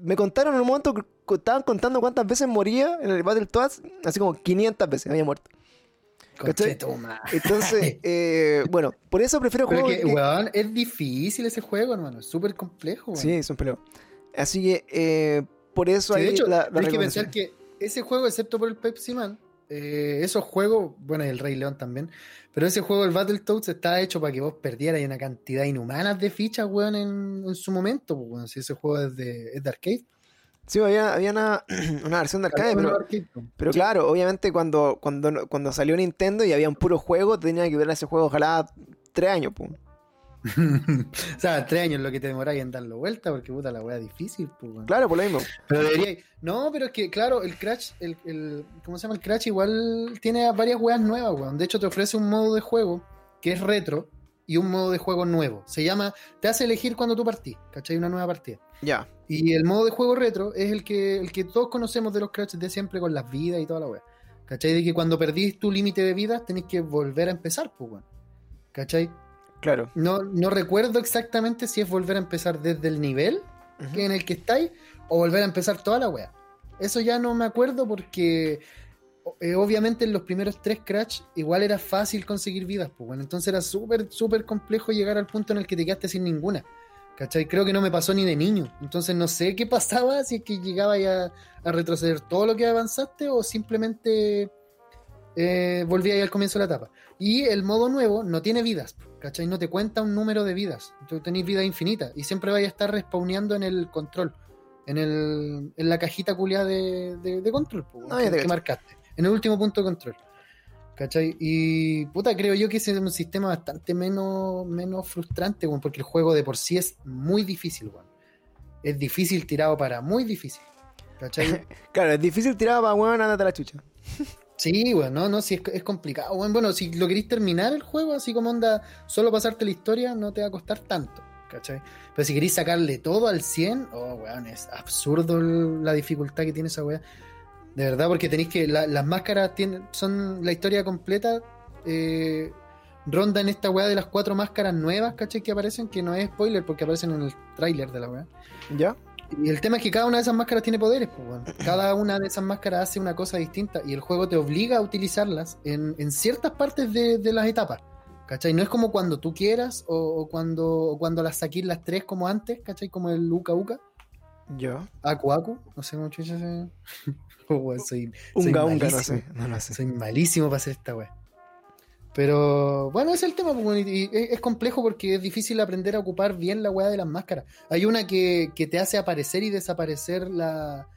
me contaron en un momento estaban contando cuántas veces moría en el Battletoads, así como 500 veces había muerto. Entonces, eh, bueno, por eso prefiero Pero juegos que, weón, es difícil ese juego, hermano. Es súper complejo, weón. Sí, es un peleo. Así que, eh, por eso Sí, ahí de hecho, la, la hay que pensar que ese juego, excepto por el Pepsi Man, eh, esos juegos, bueno, y el Rey León también, pero ese juego, el Battletoads, está hecho para que vos perdieras una cantidad inhumana de fichas, weón, en, en su momento, pues, weón, si ese juego es de, es de arcade. Sí, había, había una, una versión de arcade, pero, pues. pero claro, obviamente cuando, cuando, cuando salió Nintendo y había un puro juego, tenía que ver ese juego ojalá tres años. pues. o sea, tres años lo que te demoráis en darlo vuelta, porque puta la weá difícil, pues. Claro, por lo mismo. Pero debería. No, pero es que, claro, el Crash, el, el- ¿cómo se llama? El Crash igual tiene varias weas nuevas, weón. De hecho, te ofrece un modo de juego que es retro y un modo de juego nuevo. Se llama, te hace elegir cuando tú partís, ¿cachai? Una nueva partida. Ya. Y el modo de juego retro es el que, el que todos conocemos de los Crash de siempre con las vidas y toda la wea. ¿Cachai? De que cuando perdís tu límite de vidas tenés que volver a empezar, pues, weón. ¿Cachai? Claro. No, no recuerdo exactamente si es volver a empezar desde el nivel que en el que estáis o volver a empezar toda la wea. Eso ya no me acuerdo porque eh, obviamente en los primeros tres Crash igual era fácil conseguir vidas, pues bueno, entonces era súper, súper complejo llegar al punto en el que te quedaste sin ninguna. ¿Cachai? Creo que no me pasó ni de niño. Entonces no sé qué pasaba si es que llegaba ya a retroceder todo lo que avanzaste o simplemente eh, volvía ahí al comienzo de la etapa. Y el modo nuevo no tiene vidas, ¿cachai? No te cuenta un número de vidas. Tú tenés vida infinita y siempre vais a estar respawneando en el control. En, el, en la cajita culiada de, de- de control, Ah, que, que marcaste. En el último punto de control. ¿Cachai? Y puta, creo yo que ese es un sistema bastante menos, menos frustrante, weón, porque el juego de por sí es muy difícil, weón. Es difícil tirado para muy difícil. ¿Cachai? Claro, es difícil tirar para weón, andate a la chucha. Sí, weón, no, no, sí, es, complicado, weón. Bueno, si lo queréis terminar el juego, así como onda, solo pasarte la historia, no te va a costar tanto, ¿cachai? Pero si queréis sacarle todo al 100, oh, weón, es absurdo la dificultad que tiene esa weá. De verdad, porque tenéis que, la- las máscaras tienen, son la historia completa, eh, ronda en esta weá de las cuatro máscaras nuevas, ¿cachai? Que aparecen, que no es spoiler porque aparecen en el tráiler de la weá. ¿Ya? Y el tema es que cada una de esas máscaras tiene poderes, pues, weón. Cada una de esas máscaras hace una cosa distinta y el juego te obliga a utilizarlas en, en ciertas partes de, de las etapas. ¿Cachai? No es como cuando tú quieras o, o cuando, o cuando las saquís las tres como antes, ¿cachai? Como el Uka Uka, ¿Ya? Aku Aku, no sé cómo chucha se... Oh, soy, soy Unga, unga, no sé. No lo sé. Soy malísimo para hacer esta weá. Pero bueno, ese es el tema, pues, y- es complejo porque es difícil aprender a ocupar bien la weá de las máscaras. Hay una que, que te hace aparecer y desaparecer la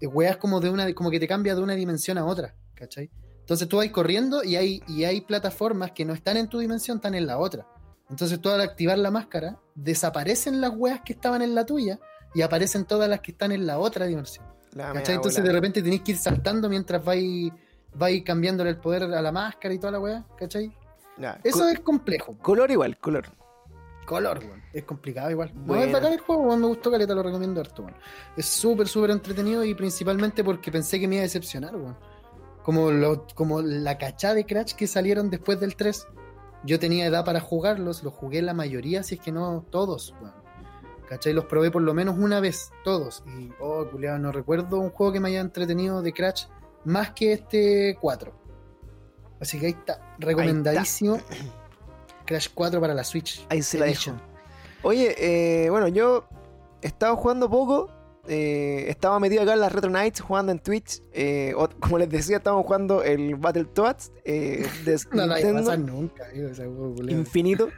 eh, weas como de una, como que te cambia de una dimensión a otra, ¿cachai? Entonces tú vas corriendo y hay, y hay plataformas que no están en tu dimensión, están en la otra. Entonces tú al activar la máscara, desaparecen las weas que estaban en la tuya y aparecen todas las que están en la otra dimensión. La Entonces de repente tenéis que ir saltando mientras vais, vais cambiándole el poder a la máscara y toda la weá, ¿cachai? Eso es complejo. Color igual, color. Color, weón. Es complicado igual. No, Buena. es bacán el juego, weón. Me gustó caleta, lo recomiendo harto, weón. Es súper, súper entretenido y principalmente porque pensé que me iba a decepcionar, weón. Como, lo, como la cachá de Crash que salieron después del 3. Yo tenía edad para jugarlos, los jugué la mayoría, si es que no todos, weón. ¿Cachai? Los probé por lo menos una vez, todos. Y, oh, culiado, no recuerdo un juego que me haya entretenido de Crash más que este 4. Así que ahí está, recomendadísimo. Crash 4 para la Switch. Ahí se la dejo. Oye, eh, bueno, yo he estado jugando poco. eh, estaba metido acá en las Retro Nights jugando en Twitch. eh, o- como les decía, estábamos jugando el Battletoads eh, de No Nintendo pasar nunca, infinito.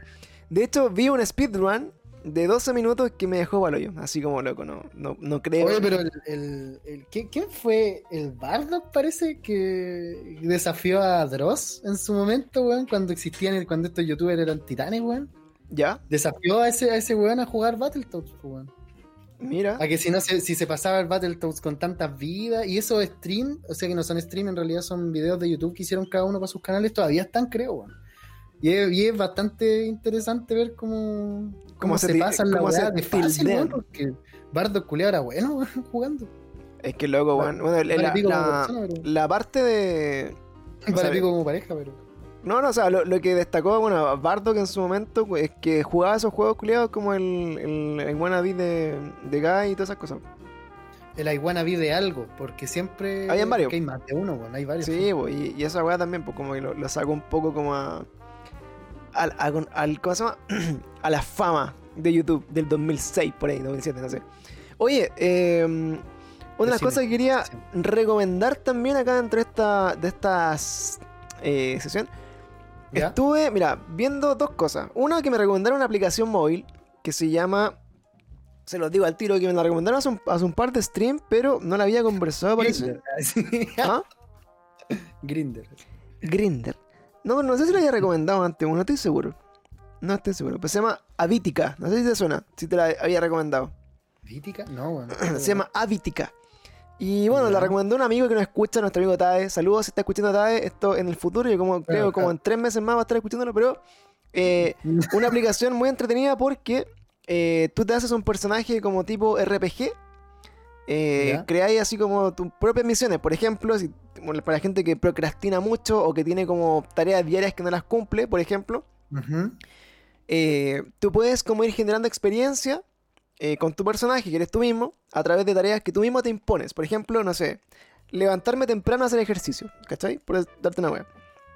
De hecho, vi un speedrun de 12 minutos que me dejó palo Así como loco, no, no, no creo. Oye, pero el, el, el- ¿quién, quién fue? ¿El Bardock parece que desafió a Dross en su momento, weón? Cuando existían, el- cuando estos youtubers eran titanes, weón. ¿Ya? Desafió a ese, a ese weón a jugar Battletoads, pues, weón. Mira. A que si no se, si se pasaba el Battletoads con tantas vidas, y esos stream, o sea que no son stream, en realidad son videos de YouTube que hicieron cada uno para sus canales, todavía están, creo, weón. Y es, y es bastante interesante ver cómo, cómo, Cómo se se, pasan la weá de fácil, weón, porque Bardock culiao era bueno, weón, jugando. Es que Vale- bueno. bueno, la, la- persona, pero- la parte de. Para pico como pareja, pero. No, no, o sea, lo, lo que destacó, bueno, Bardock en su momento pues, es que jugaba esos juegos culiados como el, el, el wannabe de, de Guy y todas esas cosas. El Iguana vi de algo, porque siempre. Habían varios. que hay más de uno, weón, hay varios. Sí, pues, y, y esa weá también, pues como que lo, lo sacó un poco como a. Al, a- al- ¿Cómo se llama? a la fama de YouTube del 2006, por ahí, 2007, no sé. Oye, eh, una de las cosas que quería recomendar también acá dentro de esta, de estas eh, sesión ¿Ya? Estuve, mira, viendo dos cosas. Una que me recomendaron una aplicación móvil que se llama. Se los digo al tiro que me la recomendaron hace un, hace un par de stream, pero no la había conversado, parece. Grinder. ¿Ah? Grinder. Grinder. No, no sé si lo había recomendado antes, no estoy seguro. No estoy seguro. Pero se llama Avítica. No sé si te suena, si te la había recomendado. ¿Vítica? No, weón. se llama Avítica. Y bueno, la Ya. recomendó un amigo que nos escucha, nuestro amigo Tae. Saludos si está escuchando Tae. Esto en el futuro, yo como creo como en tres meses más va a estar escuchándolo, pero eh, una aplicación muy entretenida porque eh, tú te haces un personaje como tipo RPG. Eh, creáis así como tus propias misiones. Por ejemplo, si, para la gente que procrastina mucho o que tiene como tareas diarias que no las cumple, por ejemplo, eh, tú puedes como ir generando experiencia eh, con tu personaje, que eres tú mismo, a través de tareas que tú mismo te impones. Por ejemplo, no sé, levantarme temprano a hacer ejercicio, ¿cachai? Por darte una wea.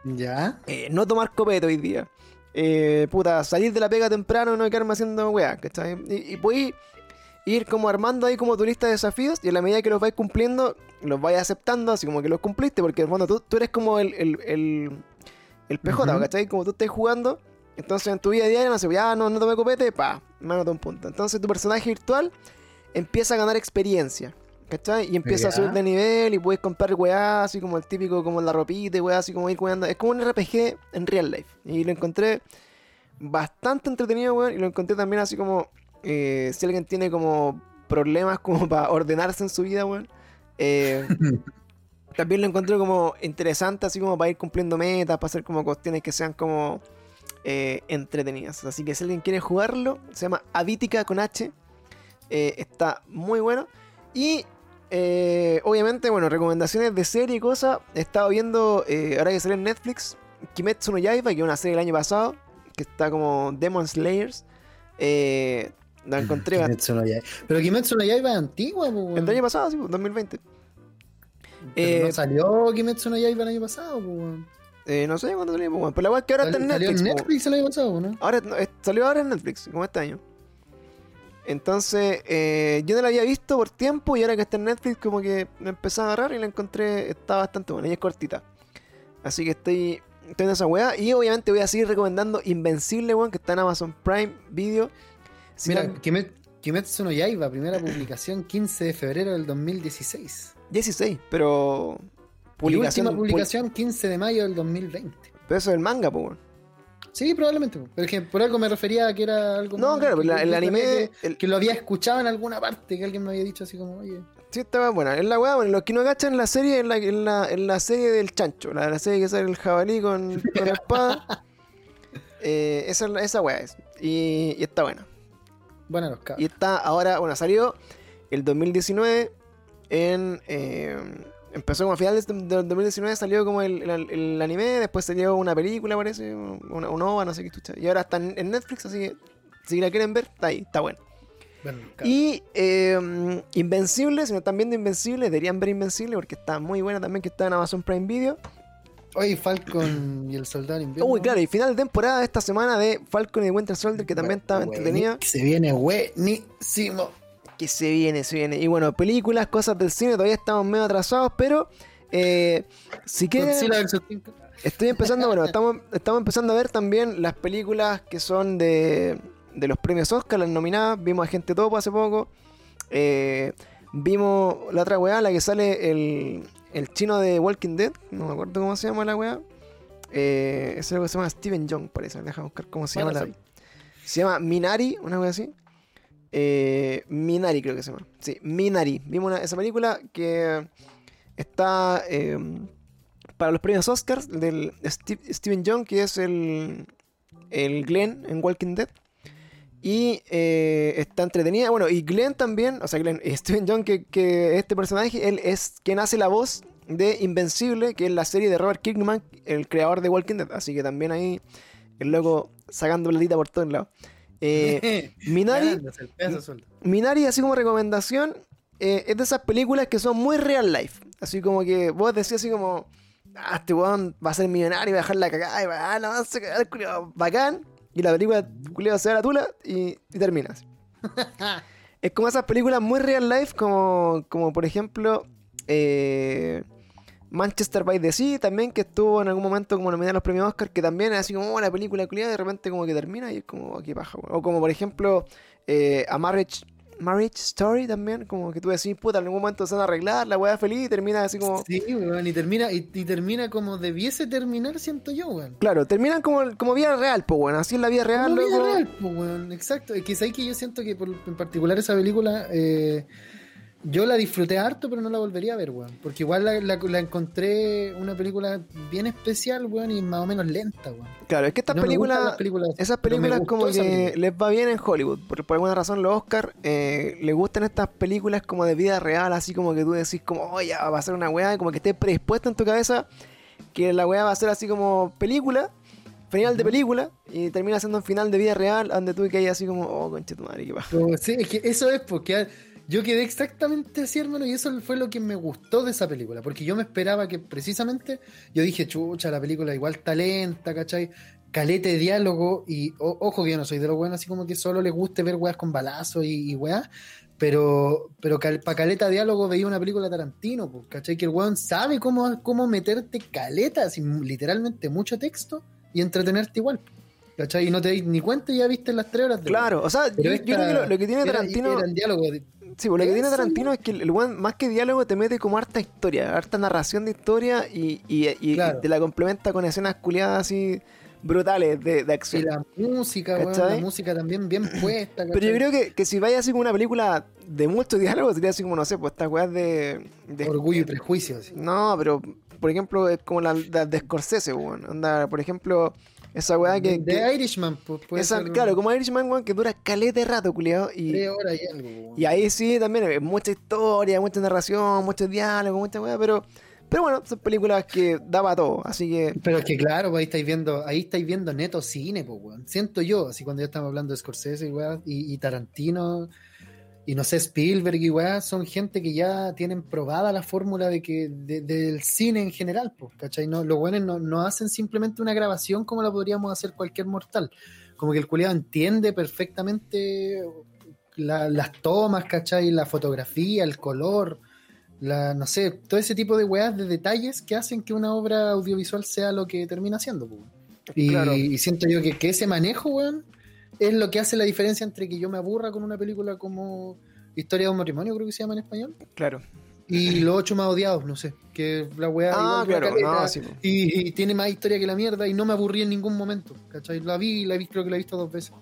Ya. Eh, no tomar copete hoy día. eh, puta, salir de la pega temprano y no quedarme haciendo weá, ¿cachai? Y, y podéis ir como armando ahí como tu lista de desafíos y a la medida que los vais cumpliendo, los vais aceptando, así como que los cumpliste, porque en el fondo tú, tú eres como el, el, el, el PJ, Ujú. ¿cachai? Como tú estás jugando, entonces en tu vida diaria, no sé, ya no, no tomé copete, pa, me anoto un punto. Entonces tu personaje virtual empieza a ganar experiencia. ¿Cachai? Y empieza a subir de nivel y puedes comprar weá, así como el típico, como la ropita y weá, así como ir jugando. Es como un RPG en real life. Y lo encontré bastante entretenido, weón. Y lo encontré también así como, eh, si alguien tiene como problemas como para ordenarse en su vida, weón. eh, también lo encontré como interesante, así como para ir cumpliendo metas, para hacer como cuestiones que sean como eh, entretenidas. Así que si alguien quiere jugarlo, se llama Avítica con H. eh, está muy bueno. Y eh, obviamente, bueno, recomendaciones de serie y cosas. He estado viendo, ahora que salió en Netflix, Kimetsu no Yaiba, que es una serie del año pasado, que está como Demon Slayers. La encontré Kimetsu no Yaiba. Pero Kimetsu no Yaiba es antigua, el año pasado, sí, 2020. Pero eh, no salió Kimetsu no Yaiba el año pasado. Eh, no sé cuándo salió, pues, pero la weá es que ahora está en Salió Netflix. en po. Netflix el año pasado, ¿no? Ahora, no, salió ahora en Netflix, como este año. Entonces, eh, yo no la había visto por tiempo y ahora que está en Netflix, como que me empecé a agarrar y la encontré, está bastante buena y es cortita. Así que estoy, estoy en esa weá. Y obviamente voy a seguir recomendando Invencible, weón, que está en Amazon Prime Video. Si Mira, la- Kimet- Kimetsu no Yaiba, primera publicación 15 de febrero del 2016. 16, pero. Y Publicación. última publicación 15 de mayo del 2020. pu- Pero eso es el manga, pues. Sí, probablemente. po. Pero es que por algo me refería a que era algo. No, claro, que la- el anime. Que, el- que lo había escuchado en alguna parte, que alguien me había dicho así como, oye. Sí, estaba buena. Es la weá, bueno, los que no cachan la serie, en la, en la, en la serie del chancho, la, la serie que sale el jabalí con, con espada. Eh, esa, es la- esa weá es. Y, y está buena. Bueno, los cabros. Y está ahora, bueno, salió el 2019 en... eh, empezó como a finales del del 2019, salió como el, el- el anime, después salió una película, parece, una, una ova, no sé qué chucha. Y ahora está en, Netflix, así que si la quieren ver, está ahí, está bueno. Y eh, Invencible, si no están viendo Invencible, deberían ver Invencible porque está muy buena también, que está en Amazon Prime Video. Oye, Falcon y el soldado invierno. Uy, claro, y final de temporada esta semana de Falcon y Winter Soldier, que también estaba entretenida. Se viene buenísimo. Que se viene, se viene. Y bueno, películas, cosas del cine, todavía estamos medio atrasados, pero eh, si quieren... Estoy empezando, bueno, estamos, estamos empezando a ver también las películas que son de, de los premios Oscar, las nominadas. Vimos a Gente Topo hace poco. Eh, vimos la otra weá, la que sale el, el chino de Walking Dead. No me acuerdo cómo se llama la weá. Eh, ese es lo que se llama Steven Young, parece. Deja buscar cómo se llama la. Parasite. Se llama Minari, una weá así. Eh, Minari creo que se llama. Sí, Minari. Vimos una- esa película que está eh, para los premios Oscars del Steve- Steven Young, que es el, el Glenn en Walking Dead. Y eh, está entretenida. Bueno, y Glenn también, o sea, Glenn, Steven Young, que, que este personaje, él es quien hace la voz de Invencible, que es la serie de Robert Kirkman, el creador de Walking Dead. Así que también ahí el loco sacando platita por todos lados. Eh, Minari. Minari, así como recomendación, eh, es de esas películas que son muy real life. Así como que vos decís así como, ah, este weón va a ser millonario y va a dejar la cagada y va a la mansa cagada, el culiao, bacán. Y la película culiao, se da la tula y, y termina. así. es como esas películas muy real life, como, como por ejemplo eh, Manchester by the Sea, también que estuvo en algún momento como nominada a los premios Oscar, que también es así como oh, la película culiada de repente como que termina y es como aquí baja. O como por ejemplo eh, A Marriage, Marriage Story también, como que tú decís, puta, en algún momento se van a arreglar, la weá feliz y termina así como... Sí, weón, y termina, y, y termina como debiese terminar, siento yo, weón. Claro, terminan como, como vida real, pues bueno, así es la vida real, Como vida loco. real, po, weón, exacto. Es que es ahí que yo siento que por- en particular esa película eh, yo la disfruté harto, pero no la volvería a ver, weón. Porque igual la, la- la encontré una película bien especial, weón, y más o menos lenta, weón. Claro, es que estas No películas... Esas películas como que película. les va bien en Hollywood. Por, por alguna razón los Oscar eh, les gustan estas películas como de vida real, así como que tú decís como, oye, va a ser una weá, como que estés predispuesto en tu cabeza que la weá va a ser así como película, final de película, y termina siendo un final de vida real, donde tú que así como, oh, concha tu madre, qué. Pero sí, es que eso es porque yo quedé exactamente así, hermano, y eso fue lo que me gustó de esa película, porque yo me esperaba que precisamente, yo dije, chucha, la película igual está lenta, ¿cachai? calete de diálogo y o- ojo que yo no soy de los buenos así como que solo les guste ver weas con balazos y, y weas, pero, pero para caleta de diálogo veía una película de Tarantino, pues, ¿cachai? Que el weón sabe cómo, cómo meterte caleta, así, literalmente mucho texto y entretenerte igual, ¿cachai? Y no te das ni cuenta y ya viste las tres horas de Claro, o sea, yo, creo que lo, lo que tiene era- Tarantino. era diálogo de- Sí, pues lo que tiene Tarantino es que el weón, más que diálogo, te mete como harta historia, harta narración de historia y, y, y- y Claro. te la complementa con escenas culiadas así brutales de, de y acción. la música, weón, la música también bien puesta. Pero yo creo que, que si vaya así como una película de mucho diálogo, sería así como, no sé, pues estas weas de, de- Orgullo y prejuicio. así. No, pero por ejemplo, es como la, la de Scorsese, weón. Onda, por ejemplo, esa weá que. De que- Irishman, pues, puede esa- ser claro, como Irishman, weón, que dura caleta de rato, culiado. Y, tres horas y algo. weón. y ahí sí también hay mucha historia, mucha narración, mucho diálogo, mucha weá, pero. Pero bueno, son películas que daba todo, así que. Pero es que claro, pues ahí estáis viendo, ahí estáis viendo neto cine, pues, weón. Siento yo, así cuando ya estamos hablando de Scorsese y, y Tarantino, y no sé, Spielberg y weá, son gente que ya tienen probada la fórmula de que, de- del cine en general, pues, ¿cachai? No, los buenos no, no hacen simplemente una grabación como la podríamos hacer cualquier mortal. Como que el culiado entiende perfectamente la- las tomas, ¿cachai? La fotografía, el color, la, no sé, todo ese tipo de weas, de detalles que hacen que una obra audiovisual sea lo que termina siendo. po. Y, Claro. y siento yo que, que ese manejo, weón, es lo que hace la diferencia entre que yo me aburra con una película como Historia de un matrimonio, creo que se llama en español, Claro. y Los ocho más odiados, no sé, que la wea Ah, claro, caleta, no, sí, y, y tiene más historia que la mierda y no me aburrí en ningún momento, ¿cachai? La vi, la vi, creo que la he visto dos veces.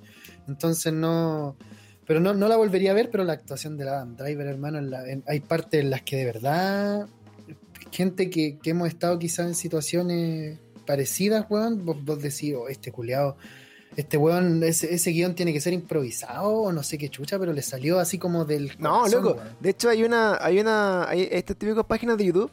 Entonces no... Pero no, no la volvería a ver, pero la actuación de la Adam Driver, hermano, en la- en- hay partes en las que de verdad, gente que, que hemos estado quizás en situaciones parecidas, weón, vos, vos decís, oh, este culiado, este weón, ese, ese guion tiene que ser improvisado o no sé qué chucha, pero le salió así como del... No, loco. weón. De hecho, hay una. Hay una. Hay estas típicas páginas de YouTube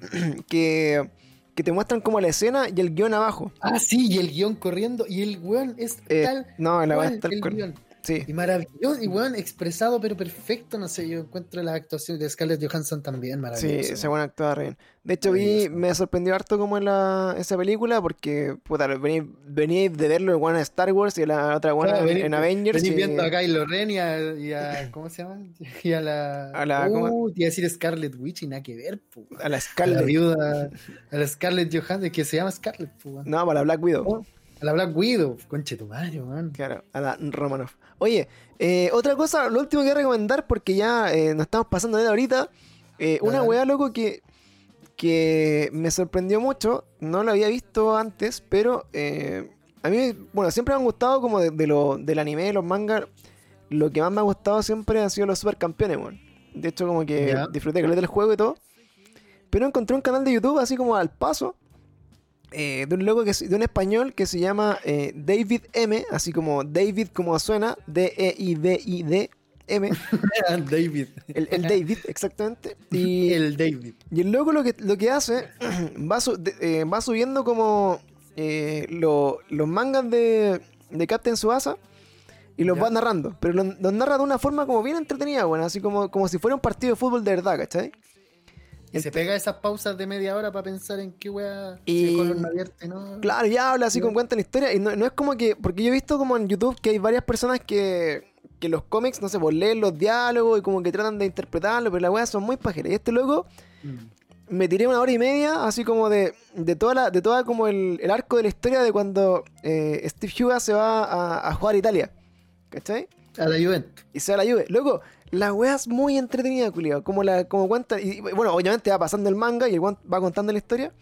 que. que te muestran como la escena y el guion abajo. Ah, sí, y el guion corriendo, y el weón es Eh, tal no, la tal el cual. guion. Sí. Y maravilloso, y weón, expresado pero perfecto, no sé, yo encuentro la actuación de Scarlett Johansson también Sí, maravillosa. esa buena actuada re bien. De hecho, vi, me sorprendió harto como en la, esa película porque, puta, venía, venía de verlo en Star Wars y la otra buena Claro, en, Avengers. Venís y- viendo a Kylo Ren y a, y a- ¿cómo se llama? Y a la... A la-. Uh, te iba a decir Scarlet Witch y nada que ver, pu. a la A la Scarlett. viuda, a la Scarlett Johansson, que se llama Scarlett, pu. No, para la Black Widow. A la Black Widow, conche tu madre, man. Claro, a la Romanoff. Oye, eh, otra cosa, lo último que voy a recomendar, porque ya eh, nos estamos pasando de ahorita. eh, una Dale. weá, loco, que, que me sorprendió mucho. No lo había visto antes, pero a mí, bueno, siempre me han gustado como de, de lo, del anime, de los mangas. Lo que más me ha gustado siempre han sido los supercampeones, weón. De hecho, como que Ya. disfruté caleta del juego y todo. Pero encontré un canal de YouTube así como al paso. Eh, de un loco que de un español que se llama eh, David M, así como David como suena, E D-E-I-D-I-D M, David. el, el David, exactamente. Y El David. y el loco lo que, lo que hace, va, su- de- eh, va subiendo como lo- los mangas de, de Captain Subasa y los Ya. va narrando. Pero los, los narra de una forma como bien entretenida, bueno, así como, como si fuera un partido de fútbol de verdad, ¿cachai? Y se pega esas pausas de media hora para pensar en qué weá Y- color no vierte, ¿no? Claro, ya habla así como cuenta la historia. Y no, no es como que. Porque yo he visto como en YouTube que hay varias personas que. Que los cómics, no sé, por leen los diálogos y como que tratan de interpretarlo, pero las weas son muy pajeras. Y este loco Mm. me tiré una hora y media, así como de, de toda la, de toda como el, el arco de la historia de cuando eh, Steve Huga se va a, a jugar a Italia. ¿Cachai? A la Juventus. Y se va a la Juve. Loco, la wea es muy entretenida, culiao. Como la, como cuenta. Y bueno, obviamente va pasando el manga y el va contando la historia.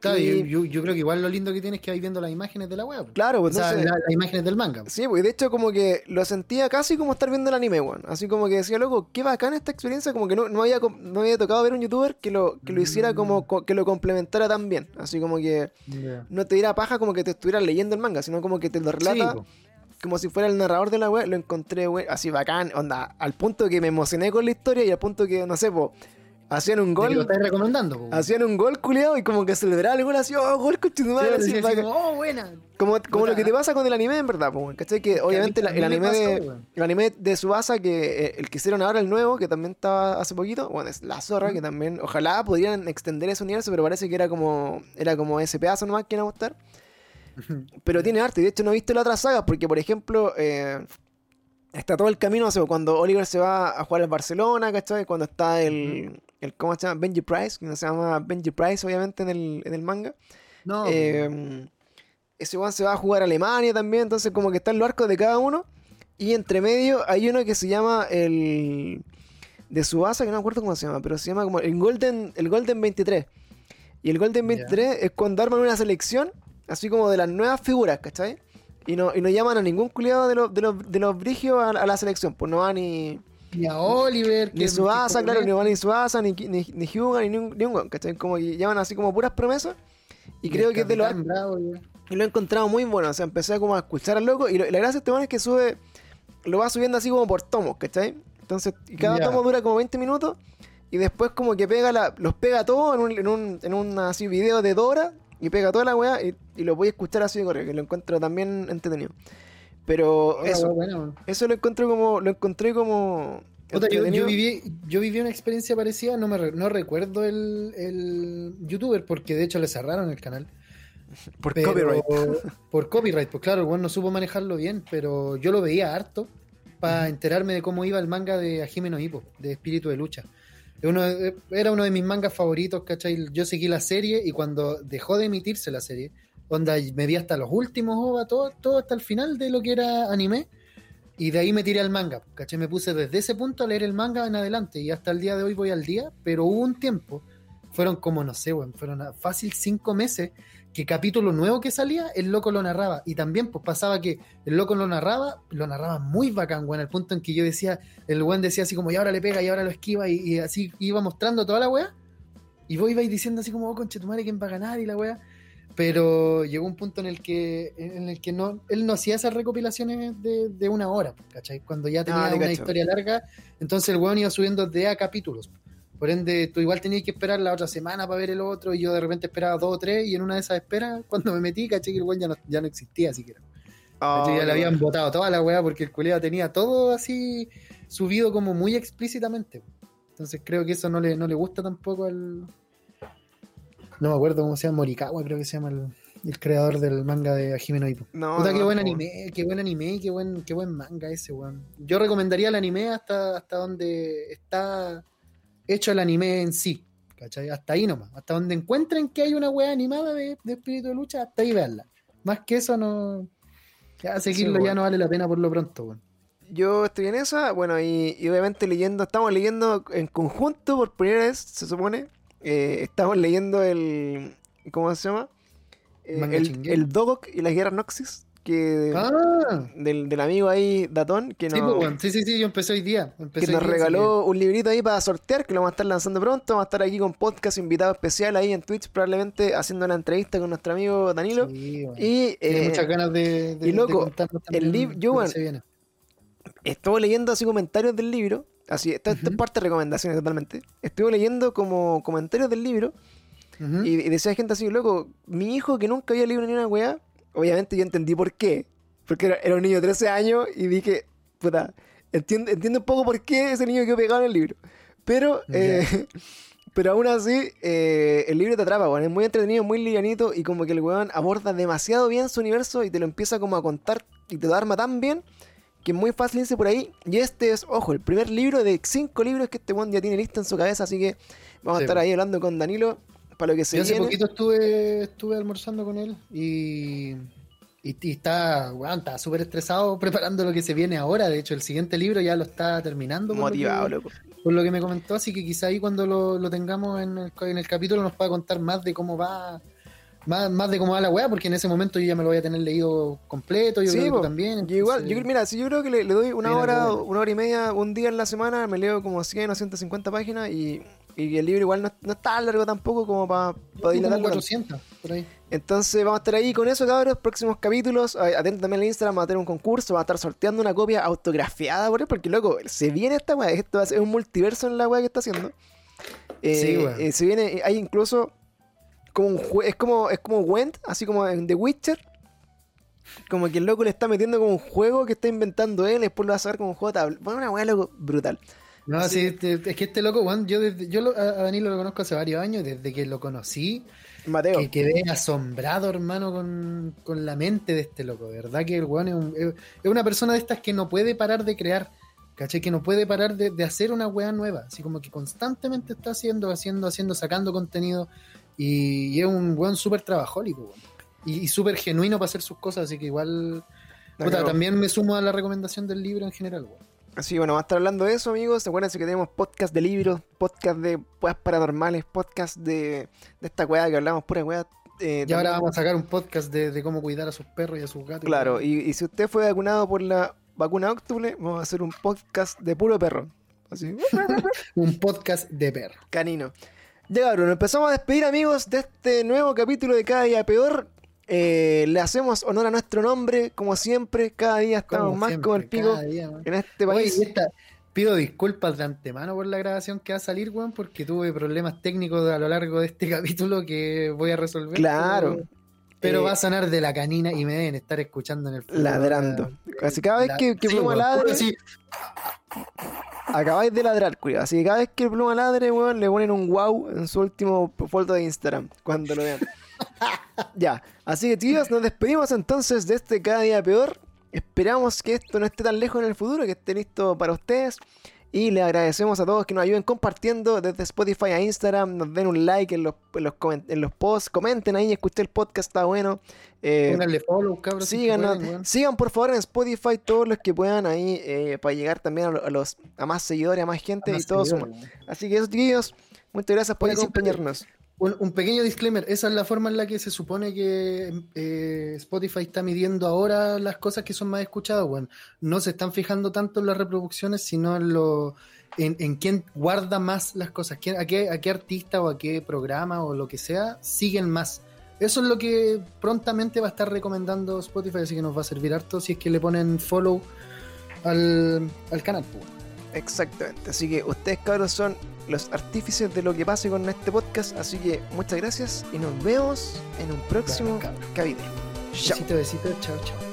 Claro, Y- yo, creo que igual lo lindo que tienes es que vais viendo las imágenes de la web. Claro, O pues sea, entonces. la- las imágenes del manga. Sí, pues de hecho como que lo sentía casi como estar viendo el anime, weón. Así como que decía, loco, qué bacán esta experiencia, como que no, no, había, no había tocado ver un youtuber que lo, que lo hiciera como, co- que lo complementara tan bien. Así como que no te diera paja como que te estuvieras leyendo el manga, sino como que te lo relata Sí. Como si fuera el narrador de la web. Lo encontré, así bacán, onda, al punto que me emocioné con la historia y al punto que, no sé, hacían un que lo gol, estáis recomendando. po. hacían un gol culiado y como que celebraba el gol así, oh, gol con tu Sí, madre, así bacán. como, oh, buena. Como, como lo que te pasa con el anime, en verdad, pues, ¿cachai? Que obviamente la- el anime pasó, de el anime de Subasa, que eh, el que hicieron ahora, el nuevo, que también estaba hace poquito, bueno, es La Zorra, que también, ojalá pudieran extender ese universo, pero parece que era como era como ese pedazo nomás que iba a gustar. pero tiene arte. De hecho, no he visto la otra saga porque, por ejemplo, eh, está todo el camino, o sea, cuando Oliver se va a jugar al Barcelona, ¿cachai? Cuando está el, el ¿cómo se llama? Benji Price, que no se llama Benji Price, obviamente, en el, en el manga. No, Eh, ese weón se va a jugar a Alemania también, entonces como que están los arcos de cada uno. Y entre medio hay uno que se llama el de Subasa, que no me acuerdo cómo se llama, pero se llama como el Golden, el Golden 23. Y el Golden Ya. 23 es cuando arman una selección, así como de las nuevas figuras, ¿cachai? Y no, y no llaman a ningún culiado de los, de los, de los brigios a, a la selección, pues no va ni, ni a Oliver. ni que- claro, ni va ni Subasa, ni, ni, ni Hyuga, ni, ningún- ni un weón, ¿cachai? Como que llaman así como puras promesas. Y creo que es de los y lo he encontrado muy bueno. O sea, empecé como a escuchar al loco. Y, lo- y la gracia de este man es que sube. Lo va subiendo así como por tomos, ¿cachai? Entonces, y cada tomo dura como 20 minutos. Y después como que pega la, los pega todos en un, en un, en un así video de Dora. Y pega toda la weá. Y, y lo voy a escuchar así de correo. Que lo encuentro también entretenido. Pero Hola, eso, bueno, bueno. eso lo encontré como. Lo encontré como. Yo, viví, yo viví una experiencia parecida, no, me no recuerdo el, el youtuber, porque de hecho le cerraron el canal. por pero- copyright. Por copyright, pues claro, el weón no supo manejarlo bien, pero yo lo veía harto para enterarme de cómo iba el manga de Hajime no Hippo, de Espíritu de Lucha. Era uno de mis mangas favoritos, ¿cachai? Yo seguí la serie y cuando dejó de emitirse la serie, onda, me vi hasta los últimos OVA, todo, todo hasta el final de lo que era anime, y de ahí me tiré al manga, ¿cachai? Me puse desde ese punto a leer el manga en adelante, y hasta el día de hoy voy al día, pero hubo un tiempo, fueron como, no sé, weón, fueron fácil cinco meses, que capítulo nuevo que salía, el loco lo narraba. Y también pues pasaba que el loco lo narraba, lo narraba muy bacán, weón, al punto en que yo decía, el weón decía así como, y ahora le pega, y ahora lo esquiva, y, y así iba mostrando toda la weá. Y vos ibais diciendo así como, oh, conche tu madre, ¿quién va a ganar? Y la weá. Pero llegó un punto en el que, en el que no, él no hacía esas recopilaciones de, de una hora, ¿cachai? Cuando ya tenía Ah, te una cacho. historia larga, entonces el weón iba subiendo de a capítulos. Por ende, tú igual tenías que esperar la otra semana para ver el otro, y yo de repente esperaba dos o tres, y en una de esas esperas, cuando me metí, caché que el weón ya no, ya no existía siquiera. Oh, ya le habían botado toda la weá porque el culiado tenía todo así subido como muy explícitamente. Entonces creo que eso no le, no le gusta tampoco al. No me acuerdo cómo se llama, Morikawa, creo que se llama el, el creador del manga de Hajime no Ippo. No, Puta, qué buen no. anime, qué buen anime, qué buen, qué buen manga ese, weón. Yo recomendaría el anime hasta, hasta donde está hecho el anime en sí. ¿Cachai? Hasta ahí nomás. Hasta donde encuentren que hay una weá animada de, de espíritu de lucha, hasta ahí veanla. Más que eso no. Ya seguirlo Sí, ya no vale la pena por lo pronto. Yo estoy en esa, bueno, y, y obviamente leyendo, estamos leyendo en conjunto por primera vez, se supone. eh, estamos leyendo el. ¿Cómo se llama? Eh, el, el Dogok y las guerras Noxis, que Ah, del, del amigo ahí, Datón, que, sí, nos, pues, weón. sí, sí, sí, yo empecé hoy día. Empecé que hoy nos día, regaló un librito ahí para sortear, que lo vamos a estar lanzando pronto. Vamos a estar aquí con podcast invitado especial ahí en Twitch, probablemente haciendo una entrevista con nuestro amigo Danilo. sí. Y Tiene eh, muchas ganas de, de, y loco, de el lib- yo, viene. estuve leyendo así comentarios del libro. Así, esto, esto es parte de recomendaciones totalmente. Estuve leyendo como comentarios del libro y, y decía gente así, loco, mi hijo que nunca había leído ni una weá, obviamente yo entendí por qué. Porque era, era un niño de 13 años y dije, puta, entiendo, entiendo un poco por qué ese niño quedó pegado en el libro. Pero, eh, pero aún así, eh, el libro te atrapa, weón. Es muy entretenido, muy livianito y como que el weón aborda demasiado bien su universo y te lo empieza como a contar y te lo arma tan bien que es muy fácil irse por ahí. Y este es, ojo, el primer libro de cinco libros que este weón ya tiene listo en su cabeza, así que vamos Sí, a estar ahí hablando con Danilo para lo que se Yo hace viene. poquito estuve, estuve almorzando con él y, y, y está, weón, está súper estresado preparando lo que se viene ahora. De hecho, el siguiente libro ya lo está terminando. lo Motivado, que- loco. por lo que me comentó, así que quizá ahí cuando lo, lo tengamos en el, en el capítulo nos pueda contar más de cómo va, más, más de cómo va la weá, porque en ese momento yo ya me lo voy a tener leído completo, yo Sí, creo que también. Igual, yo, mira, si yo creo que le, le doy una Mira, hora, bueno. una hora y media, un día en la semana, me leo como 100 o 150 páginas y, y el libro igual no, no es tan largo tampoco como para dilatarlo. tanto. 400, por ahí. Entonces vamos a estar ahí con eso, cabros. Próximos capítulos. eh, Atento también al Instagram, vamos a tener un concurso. Vamos a estar sorteando una copia autografiada por él. Porque, loco, se viene esta weá. Esto va a ser un multiverso en la weá que está haciendo. Eh, Sí, weón. eh, se viene, eh, hay incluso como un jue- es como es como Went, así como en The Witcher. Como que el loco le está metiendo como un juego que está inventando él, después lo va a sacar como un juego de tabla. Bueno, una weá loco brutal. No, Así sí, te- es que este loco, weón, yo, desde- yo lo- a Danilo lo conozco hace varios años, desde que lo conocí, Mateo. que quedé asombrado, hermano, con, con la mente de este loco. De verdad que el weón es, un- es- una persona de estas que no puede parar de crear. ¿Cachai? Que no puede parar de, de hacer una weá nueva. Así como que constantemente está haciendo, haciendo, haciendo, sacando contenido. Y, y es un weón súper trabajólico, weón. Y, y súper genuino para hacer sus cosas. Así que igual. Puta, también me sumo a la recomendación del libro en general, weón. Así que bueno, vamos a estar hablando de eso, amigos. Acuérdense que tenemos podcast de libros, podcast de weas paranormales, podcast de, de esta weá que hablamos, pura weá. eh, Y ahora vamos a sacar un podcast de, de cómo cuidar a sus perros y a sus gatos. Claro, y, y si usted fue vacunado por la vacuna Octuple, vamos a hacer un podcast de puro perro. Así, Un podcast de perro. canino. Ya cabrón, empezamos a despedir amigos de este nuevo capítulo de Cada Día Peor. Eh, le hacemos honor a nuestro nombre, como siempre, cada día estamos Como más siempre, como el pico día, en este país. esta- pido disculpas de antemano por la grabación que va a salir, weón, porque tuve problemas técnicos a lo largo de este capítulo que voy a resolver. Claro. Pero, pero Eh, va a sonar de la canina y me deben estar escuchando en el futuro. Ladrando. Así cada vez La- que, que sí, Pluma ladre, sí, acabáis de ladrar, cuidado. Así que cada vez que Pluma ladre, weón, le ponen un wow en su último foto de Instagram, cuando lo vean. ya, así que tíos, nos despedimos entonces de este Cada Día Peor. Esperamos que esto no esté tan lejos en el futuro, que esté listo para ustedes. Y le agradecemos a todos que nos ayuden compartiendo desde Spotify a Instagram, nos den un like en los, en los, en los posts, comenten ahí, escuché el podcast, está bueno. Eh, Pónganle follow, si pueden, sigan por favor en Spotify todos los que puedan ahí eh, para llegar también a, lo- a los a más seguidores, a más gente Más y todo seguidores, suma. weón. Así que eso, chiquillos, muchas gracias por Oye, acompañarnos. Un, pequeño disclaimer, esa es la forma en la que se supone que eh, Spotify está midiendo ahora las cosas que son más escuchadas. No se están fijando tanto en las reproducciones, sino en lo en, quién guarda más las cosas, quién- a, qué, a qué artista o a qué programa o lo que sea siguen más. Eso es lo que prontamente va a estar recomendando Spotify, así que nos va a servir harto si es que le ponen follow al, al canal. pues. Exactamente. Así que ustedes, cabros, son los artífices de lo que pase con este podcast. Así que muchas gracias y nos vemos en un próximo cabros. capítulo. Chao. Besito, besito, chao, chao.